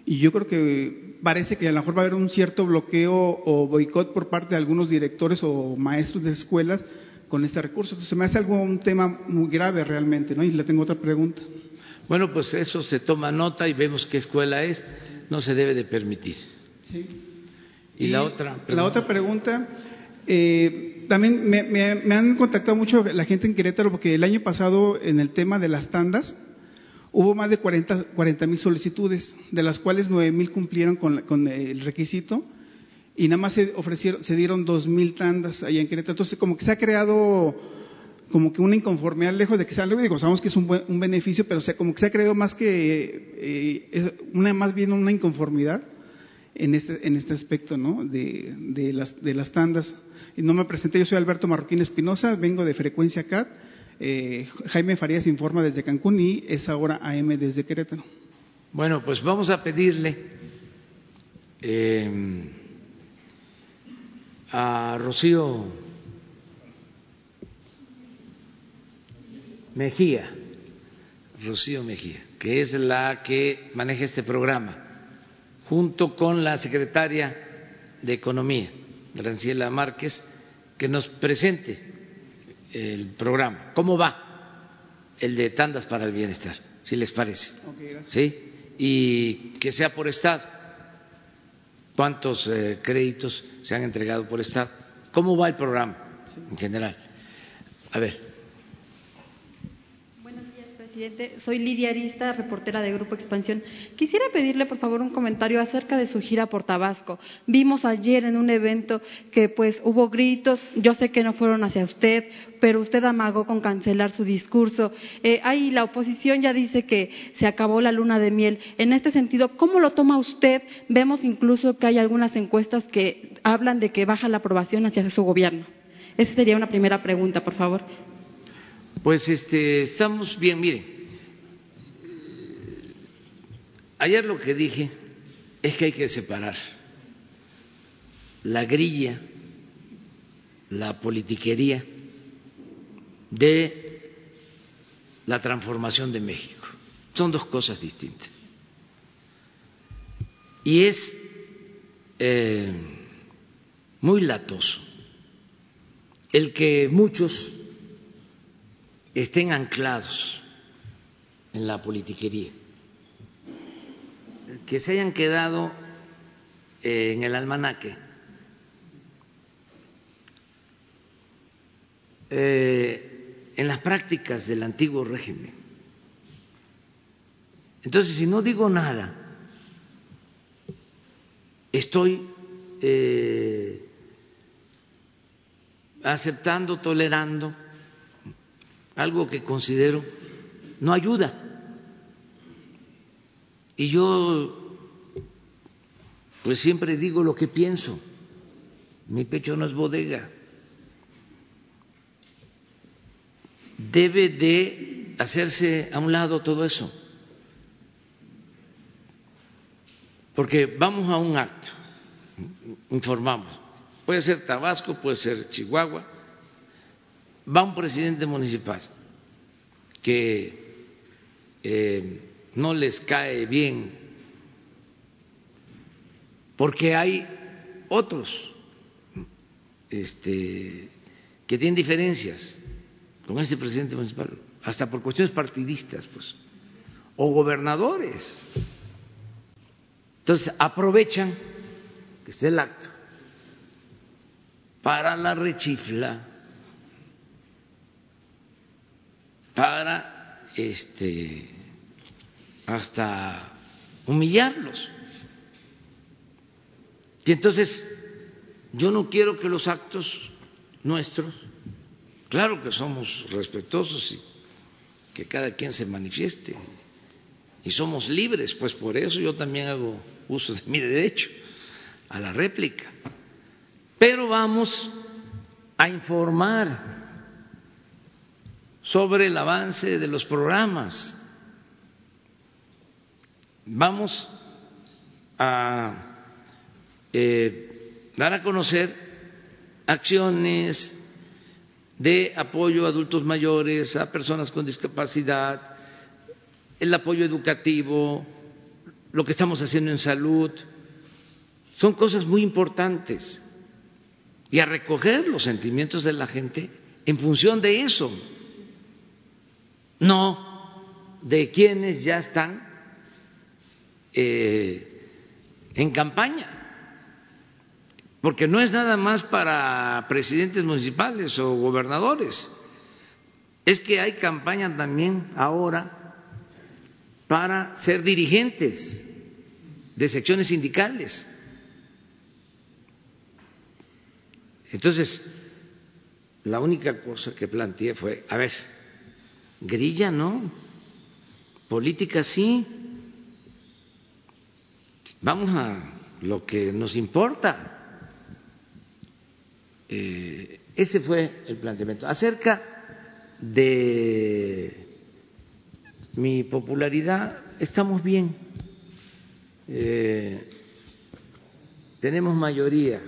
y yo creo que parece que a lo mejor va a haber un cierto bloqueo o boicot por parte de algunos directores o maestros de escuelas con este recurso. Entonces, se me hace algo un tema muy grave realmente, ¿no? Y le tengo otra pregunta. Bueno, pues eso se toma nota y vemos qué escuela es. No se debe de permitir. Sí. Y, la otra pregunta. La otra pregunta, eh, también me, han contactado mucho la gente en Querétaro porque el año pasado en el tema de las tandas hubo más de 40 mil solicitudes, de las cuales 9 mil cumplieron con, con el requisito y nada más se ofrecieron, se dieron dos mil tandas allá en Querétaro. Entonces, como que se ha creado como que una inconformidad, lejos de que sea algo, digo, sabemos que es un, buen, beneficio, pero sea, como que se ha creado más que, eh, una, más bien una inconformidad en este, en este aspecto, ¿no? De, de, las, de las tandas. Y no me presenté, yo soy Alberto Marroquín Espinosa, vengo de Frecuencia CAT. Eh, Jaime Farías informa desde Cancún y es ahora AM desde Querétaro. Bueno, pues vamos a pedirle eh, a Rocío Mejía, Rocío Mejía, que es la que maneja este programa, junto con la secretaria de Economía, Graciela Márquez, que nos presente el programa. ¿Cómo va el de tandas para el bienestar? Si les parece. ¿Sí? Y que sea por Estado. ¿Cuántos eh, créditos se han entregado por Estado? ¿Cómo va el programa en general? A ver. Presidente. Soy Lidia Arista, reportera de Grupo Expansión. Quisiera pedirle, por favor, un comentario acerca de su gira por Tabasco. Vimos ayer en un evento que, pues, hubo gritos. Yo sé que no fueron hacia usted, pero usted amagó con cancelar su discurso. Eh, ahí la oposición ya dice que se acabó la luna de miel. En este sentido, ¿cómo lo toma usted? Vemos incluso que hay algunas encuestas que hablan de que baja la aprobación hacia su gobierno. Esa sería una primera pregunta, por favor. Pues este, estamos bien, miren. Ayer lo que dije es que hay que separar la grilla, la politiquería de la transformación de México. Son dos cosas distintas. Y es eh, muy latoso el que muchos estén anclados en la politiquería, que se hayan quedado en el almanaque. Eh, en las prácticas del antiguo régimen. Entonces, si no digo nada, estoy eh, aceptando, tolerando algo que considero no ayuda. Y yo pues siempre digo lo que pienso. Mi pecho no es bodega. Debe de hacerse a un lado todo eso. Porque vamos a un acto, informamos. Puede ser Tabasco, puede ser Chihuahua, va un presidente municipal que eh, no les cae bien porque hay otros este, que tienen diferencias con ese presidente municipal, hasta por cuestiones partidistas, pues, o gobernadores. Entonces aprovechan que esté el acto para la rechifla para este hasta humillarlos. Y entonces yo no quiero que los actos nuestros, claro que somos respetuosos y que cada quien se manifieste y somos libres, pues por eso yo también hago uso de mi derecho a la réplica. Pero vamos a informar sobre el avance de los programas. Vamos a eh, dar a conocer acciones de apoyo a adultos mayores, a personas con discapacidad, el apoyo educativo, lo que estamos haciendo en salud. Son cosas muy importantes. Y a recoger los sentimientos de la gente en función de eso no de quienes ya están eh, en campaña, porque no es nada más para presidentes municipales o gobernadores, es que hay campaña también ahora para ser dirigentes de secciones sindicales. Entonces, la única cosa que planteé fue, a ver, Grilla no, política sí. Vamos a lo que nos importa. Eh, ese fue el planteamiento. Acerca de mi popularidad, estamos bien. Eh, tenemos mayoría.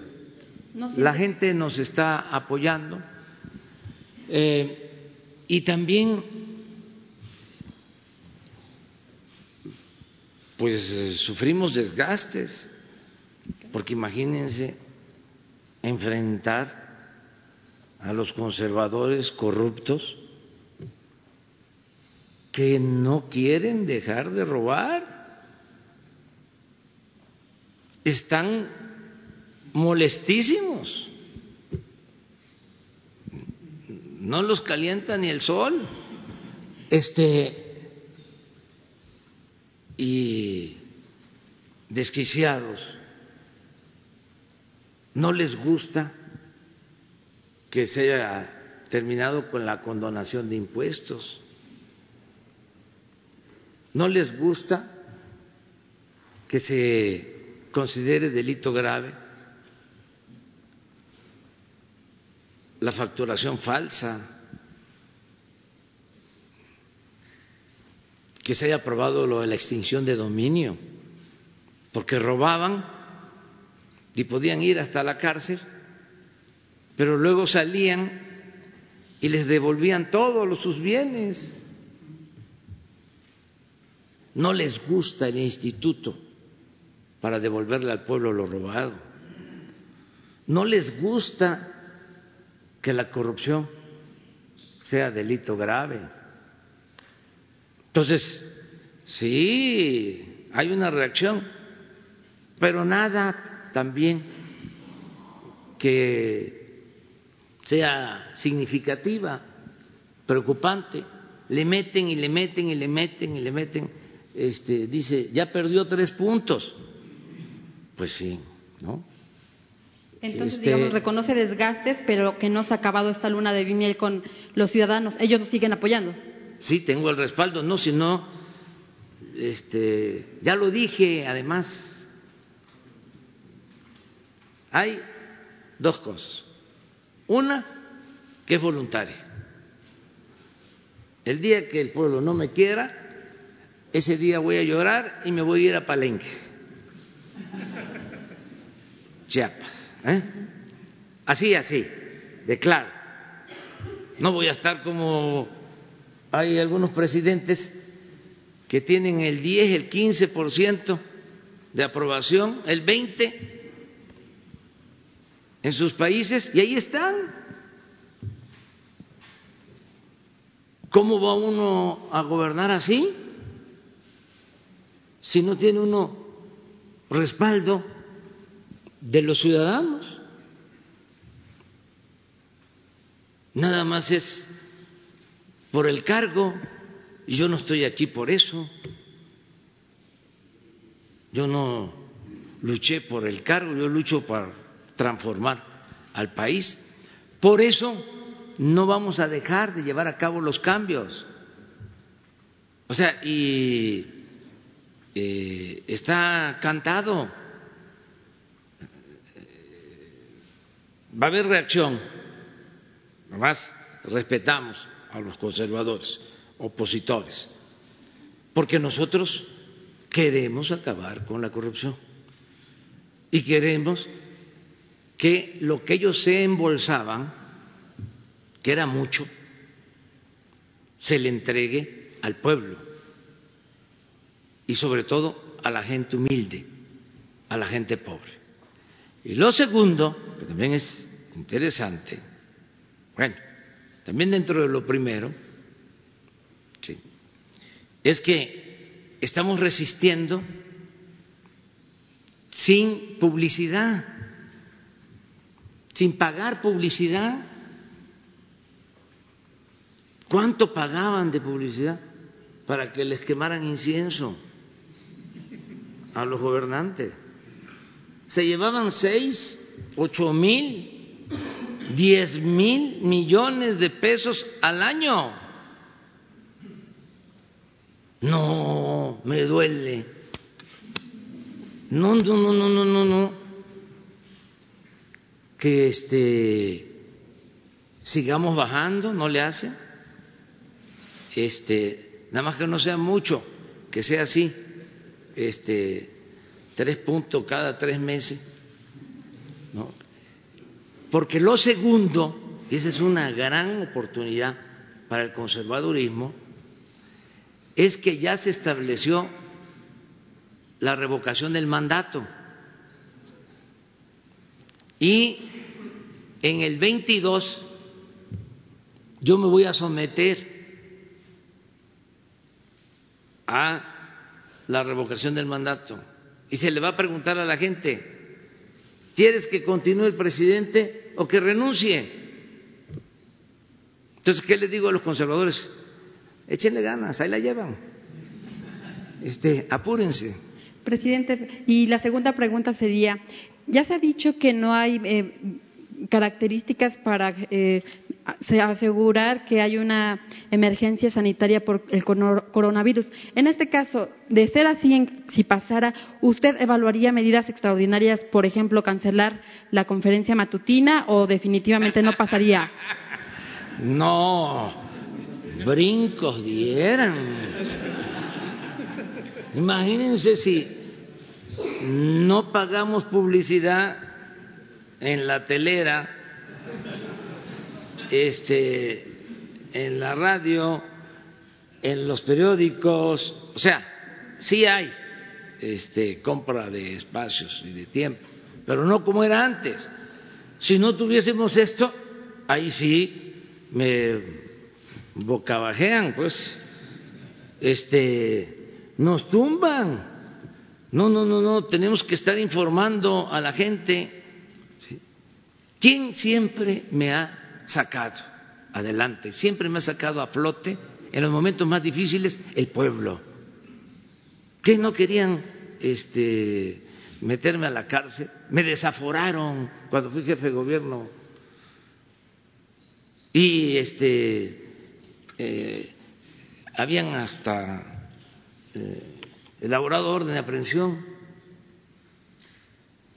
La gente nos está apoyando eh, y también, pues, sufrimos desgastes, porque imagínense enfrentar a los conservadores corruptos que no quieren dejar de robar. Están molestísimos. No los calienta ni el sol. Este y desquiciados. No les gusta que se haya terminado con la condonación de impuestos. No les gusta que se considere delito grave la facturación falsa, que se haya aprobado lo de la extinción de dominio, porque robaban y podían ir hasta la cárcel, pero luego salían y les devolvían todos sus bienes. No les gusta el instituto para devolverle al pueblo lo robado. No les gusta que la corrupción sea delito grave. Entonces, sí, hay una reacción, pero nada también que sea significativa, preocupante. Le meten y le meten y le meten y le meten. Este, dice, ya perdió tres puntos. Pues sí, ¿no? Entonces, Este- digamos, reconoce desgastes, pero que no se ha acabado esta luna de miel con los ciudadanos. Ellos nos siguen apoyando. Sí, tengo el respaldo, no, si no, este, ya lo dije, además, hay dos cosas. Una, que es voluntaria. El día que el pueblo no me quiera, ese día voy a llorar y me voy a ir a Palenque, Chiapas. ¿Eh? Así, así, de claro. No voy a estar como hay algunos presidentes que tienen el 10, el 15% de aprobación, el 20% en sus países y ahí están. ¿Cómo va uno a gobernar así? Si no tiene uno respaldo de los ciudadanos. Nada más es por el cargo y yo no estoy aquí por eso. Yo no luché por el cargo, yo lucho para transformar al país. Por eso no vamos a dejar de llevar a cabo los cambios. O sea, y eh, está cantado. Va a haber reacción. Nomás respetamos a los conservadores, opositores, porque nosotros queremos acabar con la corrupción y queremos que lo que ellos se embolsaban, que era mucho, se le entregue al pueblo y sobre todo a la gente humilde, a la gente pobre. Y lo segundo, que también es interesante, bueno, también dentro de lo primero, sí, es que estamos resistiendo sin publicidad, sin pagar publicidad. ¿Cuánto pagaban de publicidad para que les quemaran incienso a los gobernantes? Se llevaban seis, ocho mil, diez mil millones de pesos al año. No, me duele. No, no, no, no, no, no, no. Que este sigamos bajando, no le hace. este, nada más que no sea mucho, que sea así, este, tres puntos cada tres meses, Porque lo segundo, y esa es una gran oportunidad para el conservadurismo, es que ya se estableció la revocación del mandato. Y en el 22 yo me voy a someter a la revocación del mandato. Y se le va a preguntar a la gente, ¿quieres que continúe el presidente o que renuncie? Entonces, ¿qué le digo a los conservadores? Échenle ganas, ahí la llevan. Este, apúrense. Presidente, y la segunda pregunta sería, ya se ha dicho que no hay eh, características para eh, asegurar que hay una emergencia sanitaria por el coronavirus. En este caso, de ser así, si pasara, ¿usted evaluaría medidas extraordinarias, por ejemplo, cancelar la conferencia matutina o definitivamente no pasaría? No, brincos dieran. Imagínense si no pagamos publicidad en la telera, este, en la radio, en los periódicos, o sea, sí hay este, compra de espacios y de tiempo, pero no como era antes. Si no tuviésemos esto, ahí sí me bocabajean, pues, este, nos tumban. No, no, no, no, tenemos que estar informando a la gente. ¿Quién siempre me ha sacado adelante? Siempre me ha sacado a flote en los momentos más difíciles el pueblo. ¿Qué no querían este, meterme a la cárcel? Me desaforaron cuando fui jefe de gobierno. Y este, eh, habían hasta eh, elaborado orden de aprehensión.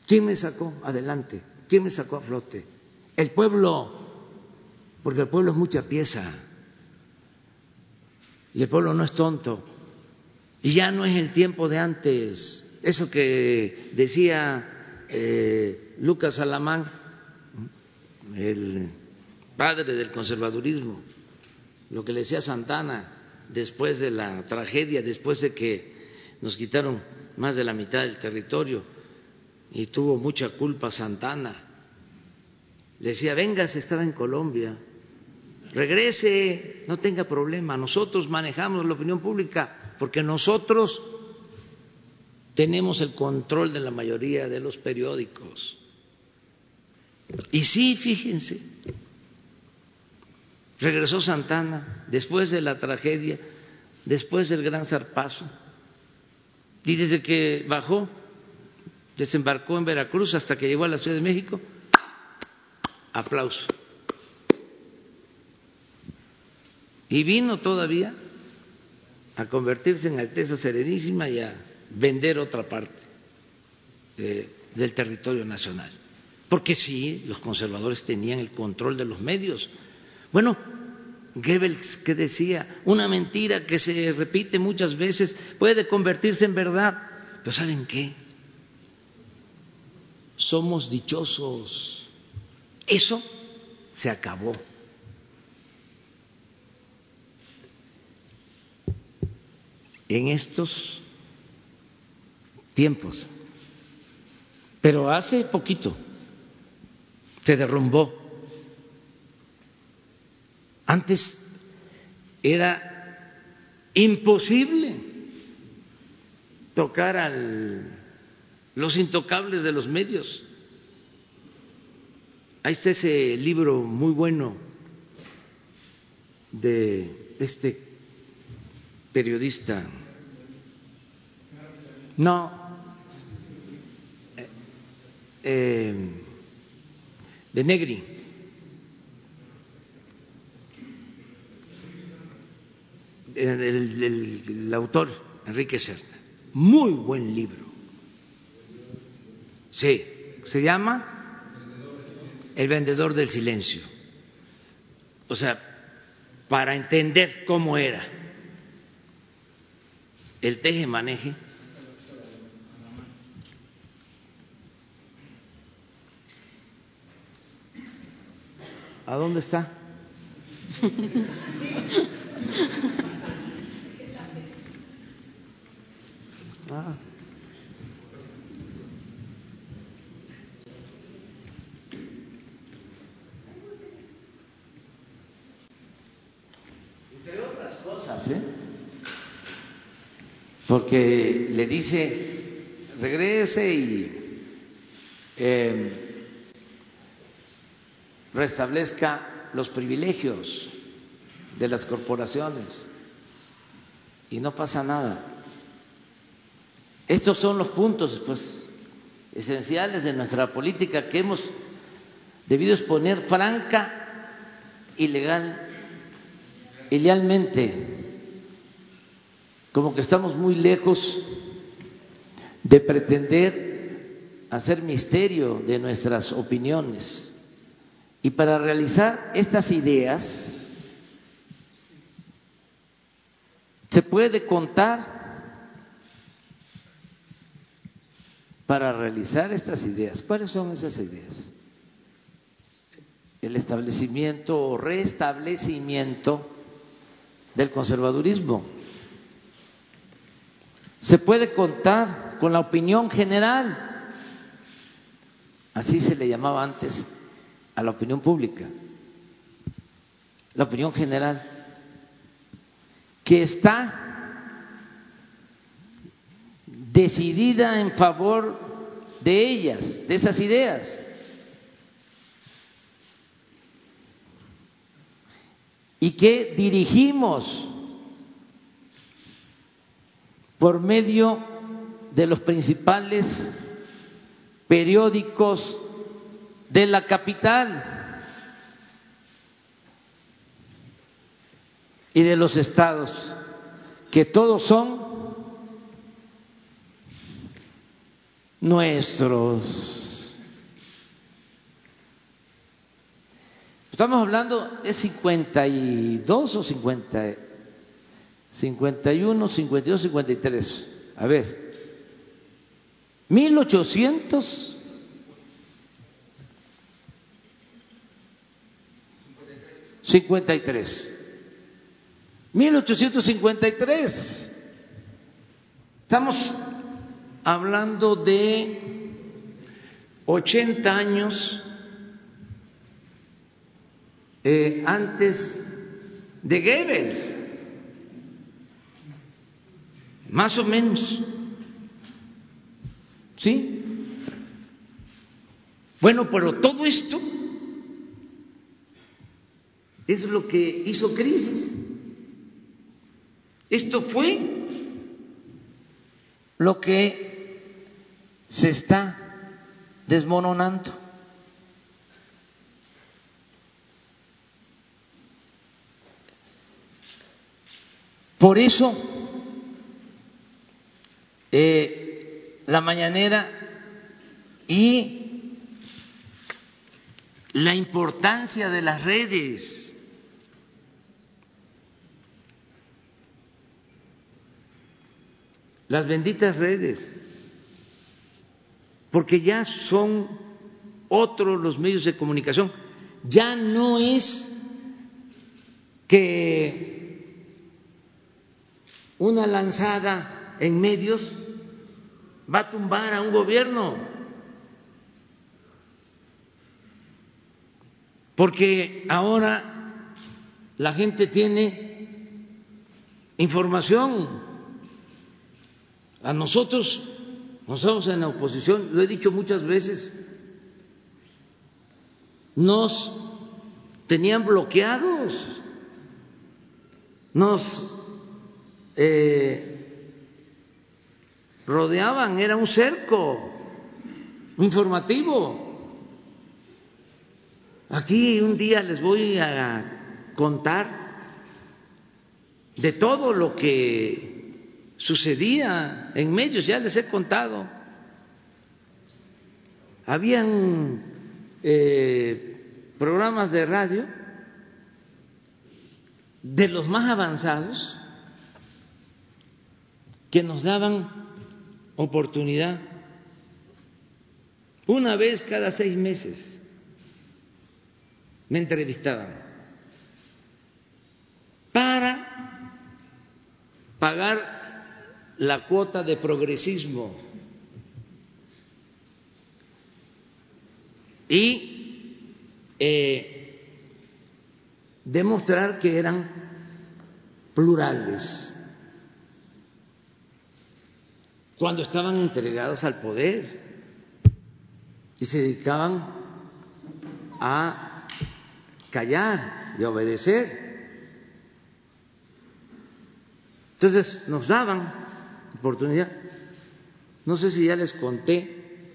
¿Quién me sacó adelante? ¿Quién me sacó a flote? El pueblo, porque el pueblo es mucha pieza. Y el pueblo no es tonto. Y ya no es el tiempo de antes. Eso que decía eh, Lucas Alamán, el padre del conservadurismo, lo que le decía Santana después de la tragedia, después de que nos quitaron más de la mitad del territorio y tuvo mucha culpa Santana. Le decía, venga, se estaba en Colombia, regrese, no tenga problema, nosotros manejamos la opinión pública porque nosotros tenemos el control de la mayoría de los periódicos. Y sí, fíjense, regresó Santana después de la tragedia, después del gran zarpazo y desde que bajó, desembarcó en Veracruz hasta que llegó a la Ciudad de México, aplauso. Y vino todavía a convertirse en Alteza Serenísima y a vender otra parte eh, del territorio nacional. Porque sí, los conservadores tenían el control de los medios. Bueno, Goebbels que decía, una mentira que se repite muchas veces puede convertirse en verdad. Pero ¿saben qué? Somos dichosos. Eso se acabó. En estos tiempos. Pero hace poquito se derrumbó antes era imposible tocar a los intocables de los medios. Ahí está ese libro muy bueno de este periodista. No. Eh, de Negri. el, autor, Enrique Serta. Muy buen libro. Sí, se llama El vendedor del silencio. O sea, para entender cómo era el teje-maneje. ¿A dónde está? Ah. Entre otras cosas, ¿eh? Porque le dice, regrese y eh, restablezca los privilegios de las corporaciones y no pasa nada. Estos son los puntos pues, esenciales de nuestra política que hemos debido exponer franca y legal y lealmente, como que estamos muy lejos de pretender hacer misterio de nuestras opiniones. Y para realizar estas ideas se puede contar para realizar estas ideas. ¿Cuáles son esas ideas? El establecimiento o restablecimiento del conservadurismo. Se puede contar con la opinión general, así se le llamaba antes a la opinión pública, la opinión general, que está decidida en favor de ellas, de esas ideas. Y que dirigimos por medio de los principales periódicos de la capital y de los estados, que todos son nuestros. Estamos hablando, ¿es 52 o 50? 51, 52, 53. A ver, 1800. Cincuenta y tres. Mil ochocientos cincuenta y tres. Estamos hablando de 80 años eh, antes de Goebbels, más o menos. ¿Sí? Bueno, pero todo esto es lo que hizo crisis. Esto fue lo que se está desmoronando. Por eso, eh, la mañanera y la importancia de las redes. Las benditas redes porque ya son otros los medios de comunicación. Ya no es que una lanzada en medios va a tumbar a un gobierno, porque ahora la gente tiene información. A nosotros nosotros en la oposición, lo he dicho muchas veces, nos tenían bloqueados, nos eh, rodeaban, era un cerco informativo. Aquí un día les voy a contar de todo lo que sucedía en medios, ya les he contado. Habían eh, programas de radio de los más avanzados que nos daban oportunidad una vez cada seis meses. Me entrevistaban para pagar la cuota de progresismo y eh, demostrar que eran plurales cuando estaban entregados al poder y se dedicaban a callar y a obedecer. Entonces nos daban oportunidad. No sé si ya les conté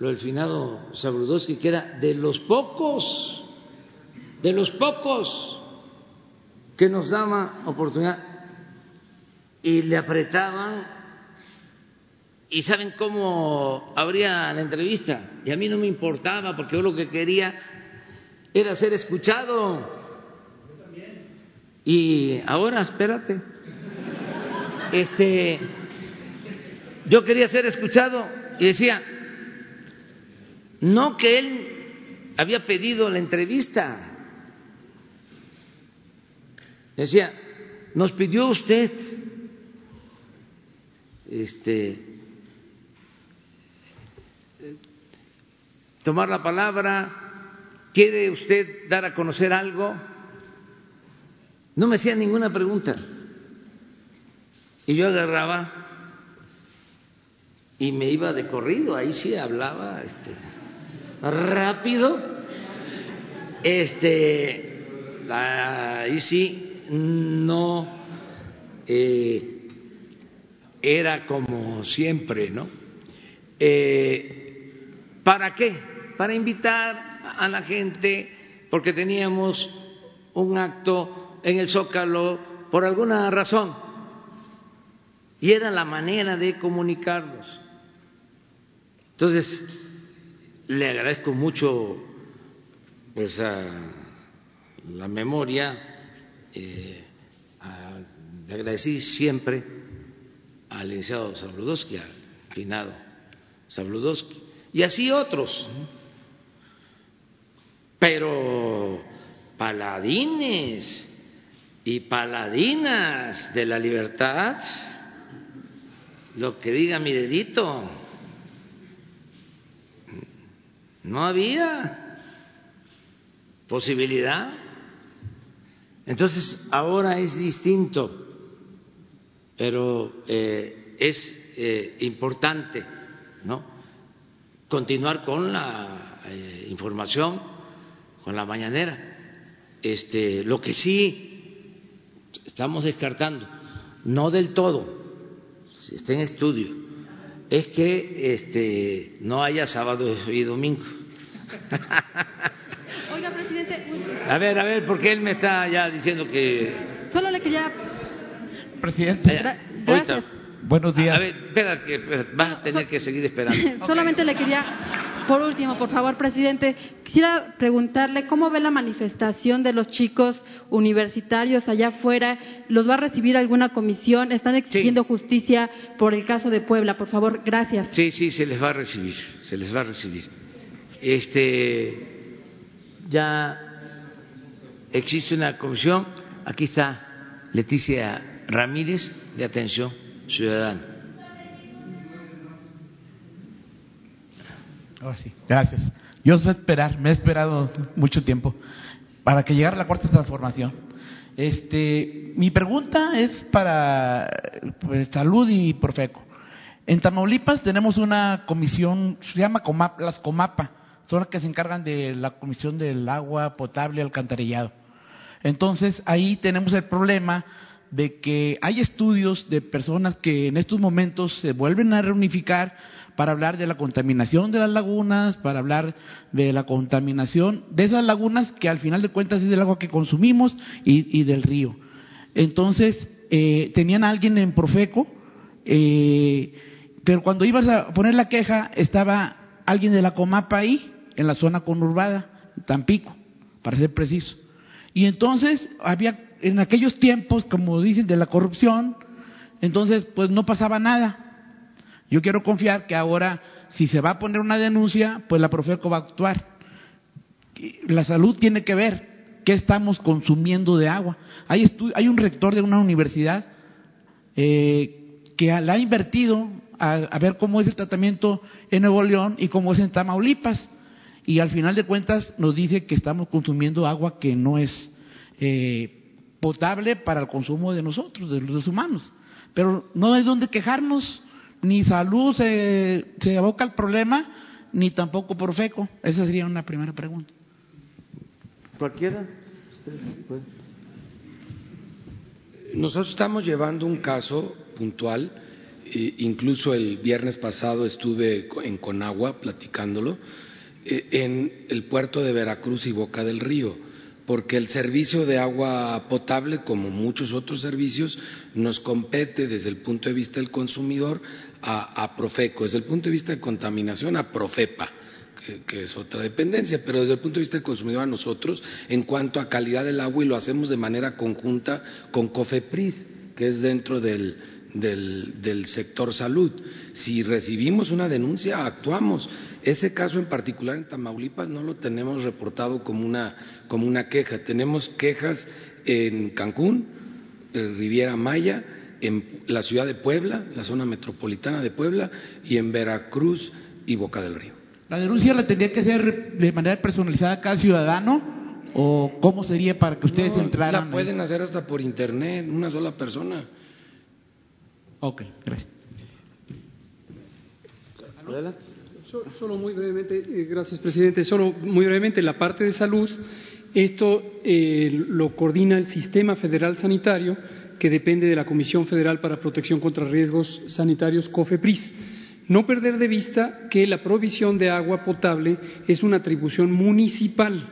lo del finado Sabrudowski, que era de los pocos, de los pocos que nos daba oportunidad y le apretaban y saben cómo habría la entrevista y a mí no me importaba porque yo lo que quería era ser escuchado. Y ahora espérate. Este yo quería ser escuchado y decía no que él había pedido la entrevista. Decía, nos pidió usted este tomar la palabra, quiere usted dar a conocer algo. No me hacía ninguna pregunta. Y yo agarraba y me iba de corrido, ahí sí hablaba este rápido, este, ahí sí no eh, era como siempre, ¿no? Eh, ¿Para qué? Para invitar a la gente, porque teníamos un acto en el Zócalo por alguna razón, y era la manera de comunicarnos. Entonces, le agradezco mucho pues a la memoria, eh, le agradecí siempre al licenciado Sabludowski, al finado Sabludowski, y así otros. Pero paladines y paladinas de la libertad, lo que diga mi dedito, no había posibilidad. Entonces, ahora es distinto, pero eh, es eh, importante ¿no? Continuar con la eh, información, con la mañanera. Este, lo que sí estamos descartando, no del todo, está en estudio, es que este, no haya sábado y domingo. Oiga, presidente. A ver, a ver, porque él me está ya diciendo que. Solo le quería. Presidente. Gracias. Buenos días. A ver, espera, que vas a tener que seguir esperando. Solamente le quería, por último, por favor, presidente, quisiera preguntarle cómo ve la manifestación de los chicos universitarios allá afuera. ¿Los va a recibir alguna comisión? ¿Están exigiendo justicia por el caso de Puebla? Por favor, gracias. Sí, sí, se les va a recibir, se les va a recibir. Este, ya existe una comisión. Aquí está Leticia Ramírez de Atención Ciudadana. Ahora sí, gracias. Yo sé esperar, me he esperado mucho tiempo para que llegara la cuarta transformación. Este, mi pregunta es para pues, salud y Profeco. En Tamaulipas tenemos una comisión, se llama Comap, las Comapa, son las que se encargan de la comisión del agua potable alcantarillado. Entonces ahí tenemos el problema de que hay estudios de personas que en estos momentos se vuelven a reunificar para hablar de la contaminación de las lagunas, para hablar de la contaminación de esas lagunas que al final de cuentas es del agua que consumimos y, del río. Entonces, eh, tenían a alguien en Profeco, eh, pero cuando ibas a poner la queja estaba alguien de la Comapa ahí, en la zona conurbada, Tampico, para ser preciso. Y entonces había en aquellos tiempos, como dicen, de la corrupción, entonces pues no pasaba nada. Yo quiero confiar que ahora, si se va a poner una denuncia, pues la Profeco va a actuar. La salud tiene que ver qué estamos consumiendo de agua. Hay, hay un rector de una universidad eh, que la ha invertido a, a, ver cómo es el tratamiento en Nuevo León y cómo es en Tamaulipas. Y al final de cuentas nos dice que estamos consumiendo agua que no es eh, potable para el consumo de nosotros, de los humanos. Pero no hay donde quejarnos, ni salud se, se aboca al problema, ni tampoco por FECO. Esa sería una primera pregunta. ¿Cualquiera? ¿Ustedes pueden? Nosotros estamos llevando un caso puntual, e incluso el viernes pasado estuve en Conagua platicándolo, en el puerto de Veracruz y Boca del Río, porque el servicio de agua potable, como muchos otros servicios, nos compete desde el punto de vista del consumidor a, Profeco, desde el punto de vista de contaminación a Profepa que, es otra dependencia, pero desde el punto de vista del consumidor a nosotros, en cuanto a calidad del agua, y lo hacemos de manera conjunta con COFEPRIS, que es dentro del, sector salud. Si recibimos una denuncia, actuamos. Ese caso en particular en Tamaulipas no lo tenemos reportado como una, como una queja. Tenemos quejas en Cancún, en Riviera Maya, en la ciudad de Puebla, la zona metropolitana de Puebla, y en Veracruz y Boca del Río. ¿La denuncia la tendría que hacer de manera personalizada a cada ciudadano? ¿O cómo sería para que ustedes no, entraran? La pueden hacer hasta por internet, una sola persona. Ok, gracias. Solo muy brevemente, eh, gracias presidente, solo muy brevemente, la parte de salud, esto eh, lo coordina el Sistema Federal Sanitario, que depende de la Comisión Federal para Protección contra Riesgos Sanitarios, COFEPRIS. No perder de vista que la provisión de agua potable es una atribución municipal,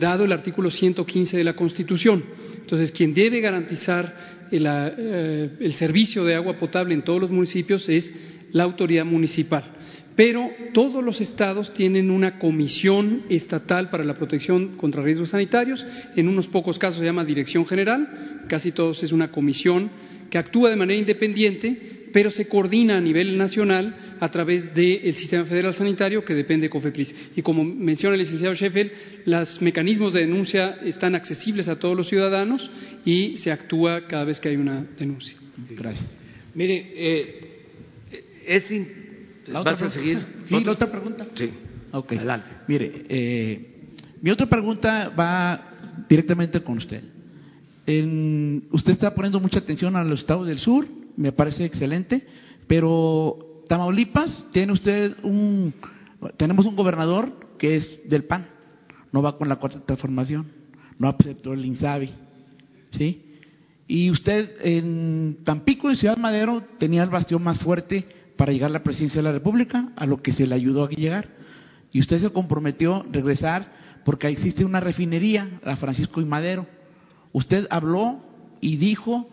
dado el artículo 115 de la Constitución. Entonces, quien debe garantizar eh, el servicio de agua potable en todos los municipios es la autoridad municipal. Pero todos los estados tienen una comisión estatal para la protección contra riesgos sanitarios. En unos pocos casos se llama Dirección General, casi todos es una comisión que actúa de manera independiente, pero se coordina a nivel nacional a través del Sistema Federal Sanitario que depende de COFEPRIS. Y como menciona el licenciado Sheffield, los mecanismos de denuncia están accesibles a todos los ciudadanos y se actúa cada vez que hay una denuncia. Gracias. Mire, eh, es. ¿La ¿Vas otra a seguir? ¿Sí, la otra pregunta? Sí. Ok. Adelante. Mire, eh, mi otra pregunta va directamente con usted. En, usted está poniendo mucha atención a los estados del sur, me parece excelente, pero Tamaulipas tiene usted un, tenemos un gobernador que es del PAN, no va con la cuarta transformación, no aceptó el INSABI, ¿sí? Y usted en Tampico y Ciudad Madero tenía el bastión más fuerte para llegar a la presidencia de la República, a lo que se le ayudó a llegar. Y usted se comprometió a regresar porque existe una refinería, la Francisco y Madero. Usted habló y dijo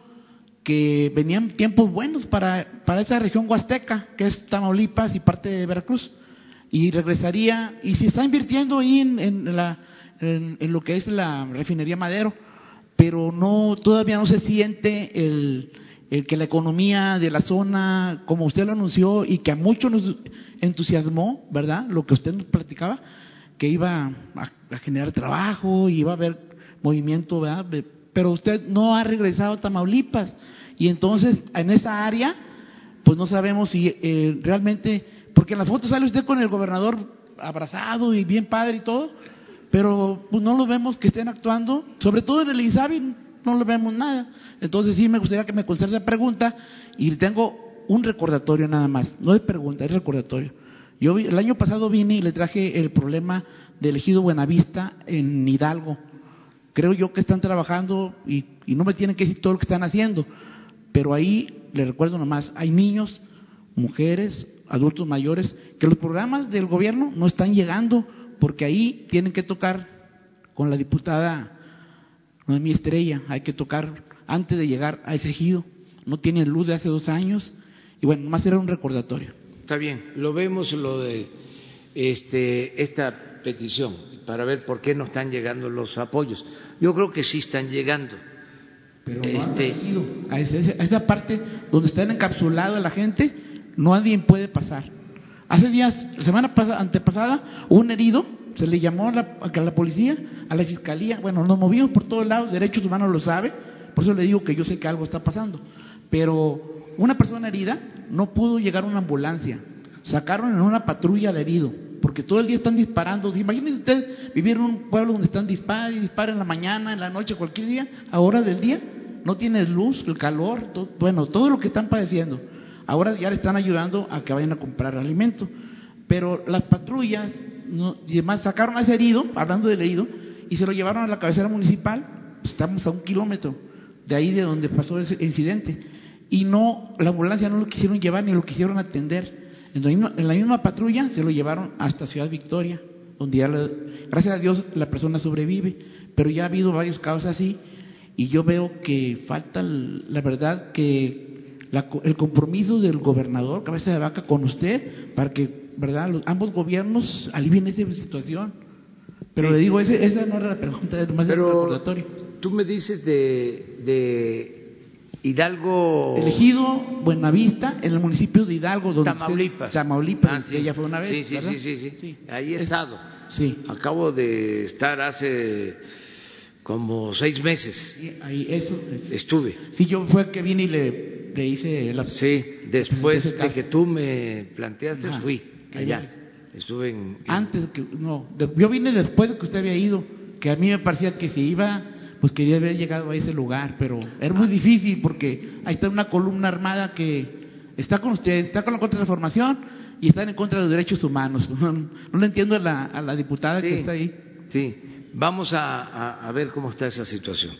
que venían tiempos buenos para, para esa región huasteca, que es Tamaulipas y parte de Veracruz. Y regresaría, y se está invirtiendo ahí en, en, en lo que es la refinería Madero, pero no todavía no se siente el, el que la economía de la zona, como usted lo anunció y que a muchos nos entusiasmó, ¿verdad? Lo que usted nos platicaba, que iba a, generar trabajo, iba a haber movimiento, ¿verdad? Pero usted no ha regresado a Tamaulipas y entonces en esa área, pues no sabemos si eh, realmente, porque en la foto sale usted con el gobernador abrazado y bien padre y todo, pero pues no lo vemos que estén actuando, sobre todo en el INSABI no lo vemos nada. Entonces sí me gustaría que me conceda la pregunta y tengo un recordatorio nada más, no es pregunta, es recordatorio. Yo vi, el año pasado vine y le traje el problema del ejido Buenavista en Hidalgo. Creo yo que están trabajando y, y, no me tienen que decir todo lo que están haciendo, pero ahí le recuerdo nomás, hay niños, mujeres, adultos mayores, que los programas del gobierno no están llegando porque ahí tienen que tocar con la diputada no es mi estrella, hay que tocar antes de llegar a ese ejido. No tienen luz de hace dos años y bueno, nomás era un recordatorio. Está bien, lo vemos lo de este, esta petición para ver por qué no están llegando los apoyos. Yo creo que sí están llegando. Pero no este... a, esa, a esa parte donde están encapsulados la gente, nadie puede pasar. Hace días, semana antepasada, un herido se le llamó a la, policía, a la fiscalía, bueno, nos movimos por todos lados, derechos humanos lo sabe, por eso le digo que yo sé que algo está pasando, pero una persona herida no pudo llegar a una ambulancia, sacaron en una patrulla al herido, porque todo el día están disparando. Imagínense usted vivir en un pueblo donde están disparando y disparan en la mañana, en la noche, cualquier día, a hora del día, no tienes luz, el calor, bueno, todo lo que están padeciendo. Ahora ya le están ayudando a que vayan a comprar alimento. Pero las patrullas, no, sacaron a ese herido, hablando del herido, y se lo llevaron a la cabecera municipal. Pues estamos a un kilómetro de ahí de donde pasó ese incidente. Y no, la ambulancia no lo quisieron llevar ni lo quisieron atender. En la misma, la patrulla se lo llevaron hasta Ciudad Victoria, donde ya, gracias a Dios, la persona sobrevive. Pero ya ha habido varios casos así, y yo veo que falta, la verdad, que el compromiso del gobernador, cabeza de vaca, con usted, para que, ¿verdad?, los, ambos gobiernos alivien esa situación. Pero le digo, ese, esa no era la pregunta, es más Pero recordatorio. Tú me dices de, de Hidalgo. Elegido Buenavista, en el municipio de Hidalgo, donde Tamaulipas. Usted, Tamaulipas, ah, sí. ella fue una vez. Sí, sí, sí, sí, sí, Ahí he Es- estado. Sí. Acabo de estar hace como seis meses. Ahí, eso. Estuve. Sí, yo fue que vine y le, le hice la. Sí, después de que tú me planteaste, Ajá. fui Allá. Estuve en. en- Antes que, no, de- yo vine después de que usted había ido, que a mí me parecía que si iba, pues quería haber llegado a ese lugar, pero era muy difícil porque ahí está una columna armada que está con usted, está con la contrarreformación y están en contra de los derechos humanos. No, le entiendo a la, a la diputada Sí. que está ahí. Sí, vamos a, a- a ver cómo está esa situación.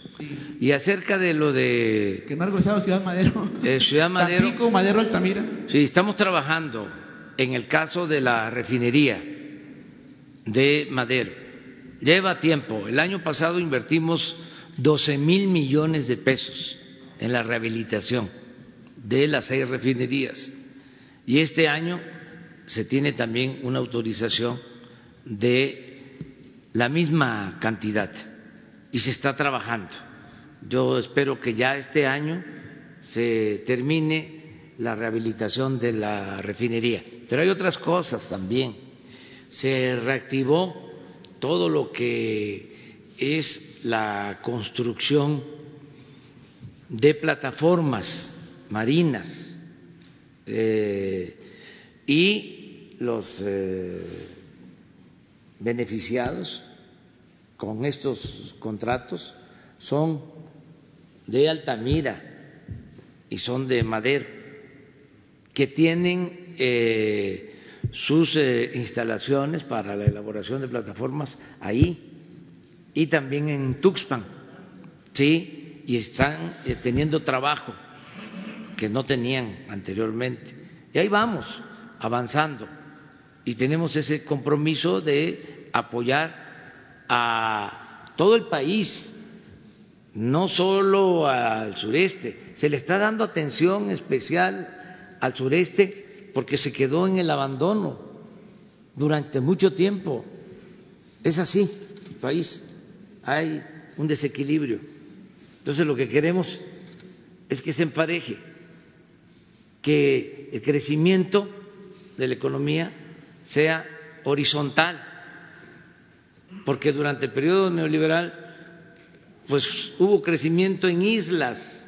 Y acerca de lo de Que no ha Ciudad Madero. eh, Ciudad Madero. Tampico, Madero, Altamira. Sí, estamos trabajando en el caso de la refinería de Madero. Lleva tiempo. El año pasado invertimos 12 mil millones de pesos en la rehabilitación de las seis refinerías. Y este año se tiene también una autorización de la misma cantidad y se está trabajando. Yo espero que ya este año se termine la rehabilitación de la refinería. Pero hay otras cosas también. Se reactivó todo lo que es la construcción de plataformas marinas eh, y los eh, beneficiados con estos contratos son de Altamira y son de Madero, que tienen eh, sus eh, instalaciones para la elaboración de plataformas ahí y también en Tuxpan, sí, y están eh, teniendo trabajo que no tenían anteriormente. Y ahí vamos, avanzando, y tenemos ese compromiso de apoyar a todo el país, no solo al sureste, se le está dando atención especial al sureste porque se quedó en el abandono durante mucho tiempo. Es así, el país, hay un desequilibrio. Entonces lo que queremos es que se empareje, que el crecimiento de la economía sea horizontal, porque durante el periodo neoliberal pues hubo crecimiento en islas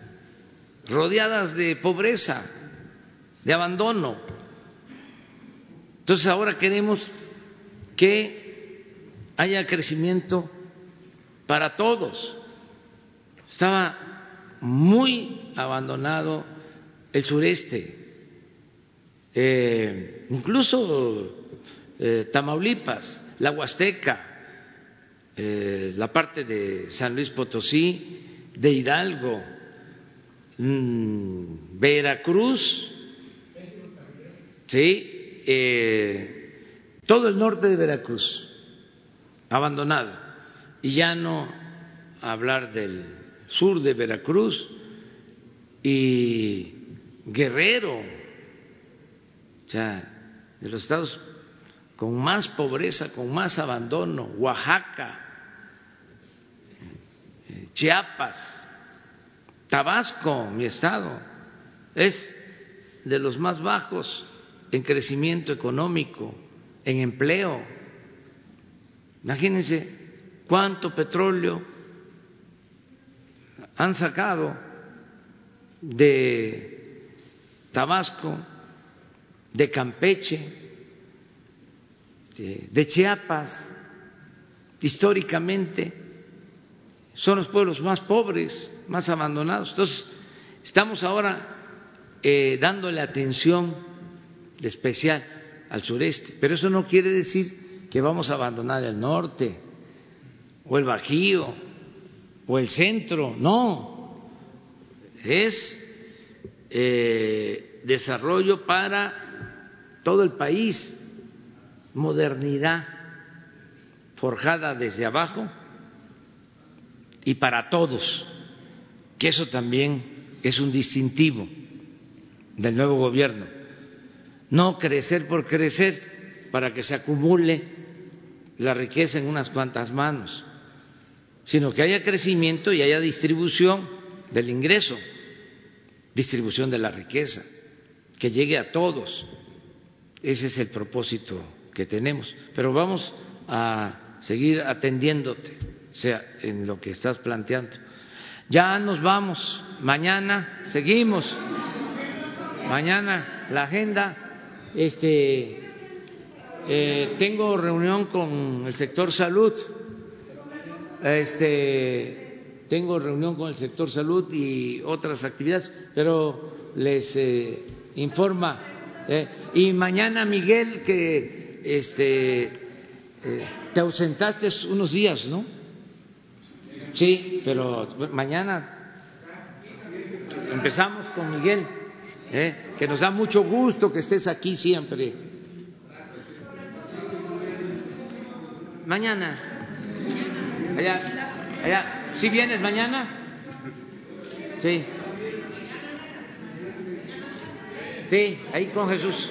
rodeadas de pobreza, de abandono. Entonces ahora queremos que haya crecimiento para todos. Estaba muy abandonado el sureste, eh, incluso eh, Tamaulipas, la Huasteca, eh, la parte de San Luis Potosí, de Hidalgo, mm, Veracruz, sí, eh, todo el norte de Veracruz abandonado y ya no hablar del sur de Veracruz y Guerrero, o sea, de los estados con más pobreza, con más abandono, Oaxaca, Chiapas, Tabasco, mi estado, es de los más bajos en crecimiento económico, en empleo. Imagínense cuánto petróleo han sacado de Tabasco, de Campeche, de, Chiapas, históricamente, son los pueblos más pobres, más abandonados. Entonces, estamos ahora eh, dándole atención especial al sureste, pero eso no quiere decir que vamos a abandonar el norte o el Bajío o el centro, no, es eh, desarrollo para todo el país, modernidad forjada desde abajo y para todos, que eso también es un distintivo del nuevo gobierno. No crecer por crecer para que se acumule la riqueza en unas cuantas manos, sino que haya crecimiento y haya distribución del ingreso, distribución de la riqueza, que llegue a todos. Ese es el propósito que tenemos. Pero vamos a seguir atendiéndote, sea, en lo que estás planteando. Ya nos vamos, mañana seguimos. Mañana la agenda, este, eh, tengo reunión con el sector salud, este, tengo reunión con el sector salud y otras actividades, pero les eh, informa. Eh, y mañana Miguel que este, te ausentaste unos días, ¿no? Sí, pero mañana empezamos con Miguel. ¿Eh? que nos da mucho gusto que estés aquí siempre. Mañana. Allá, allá. ¿Sí vienes mañana? Sí. Sí, ahí con Jesús.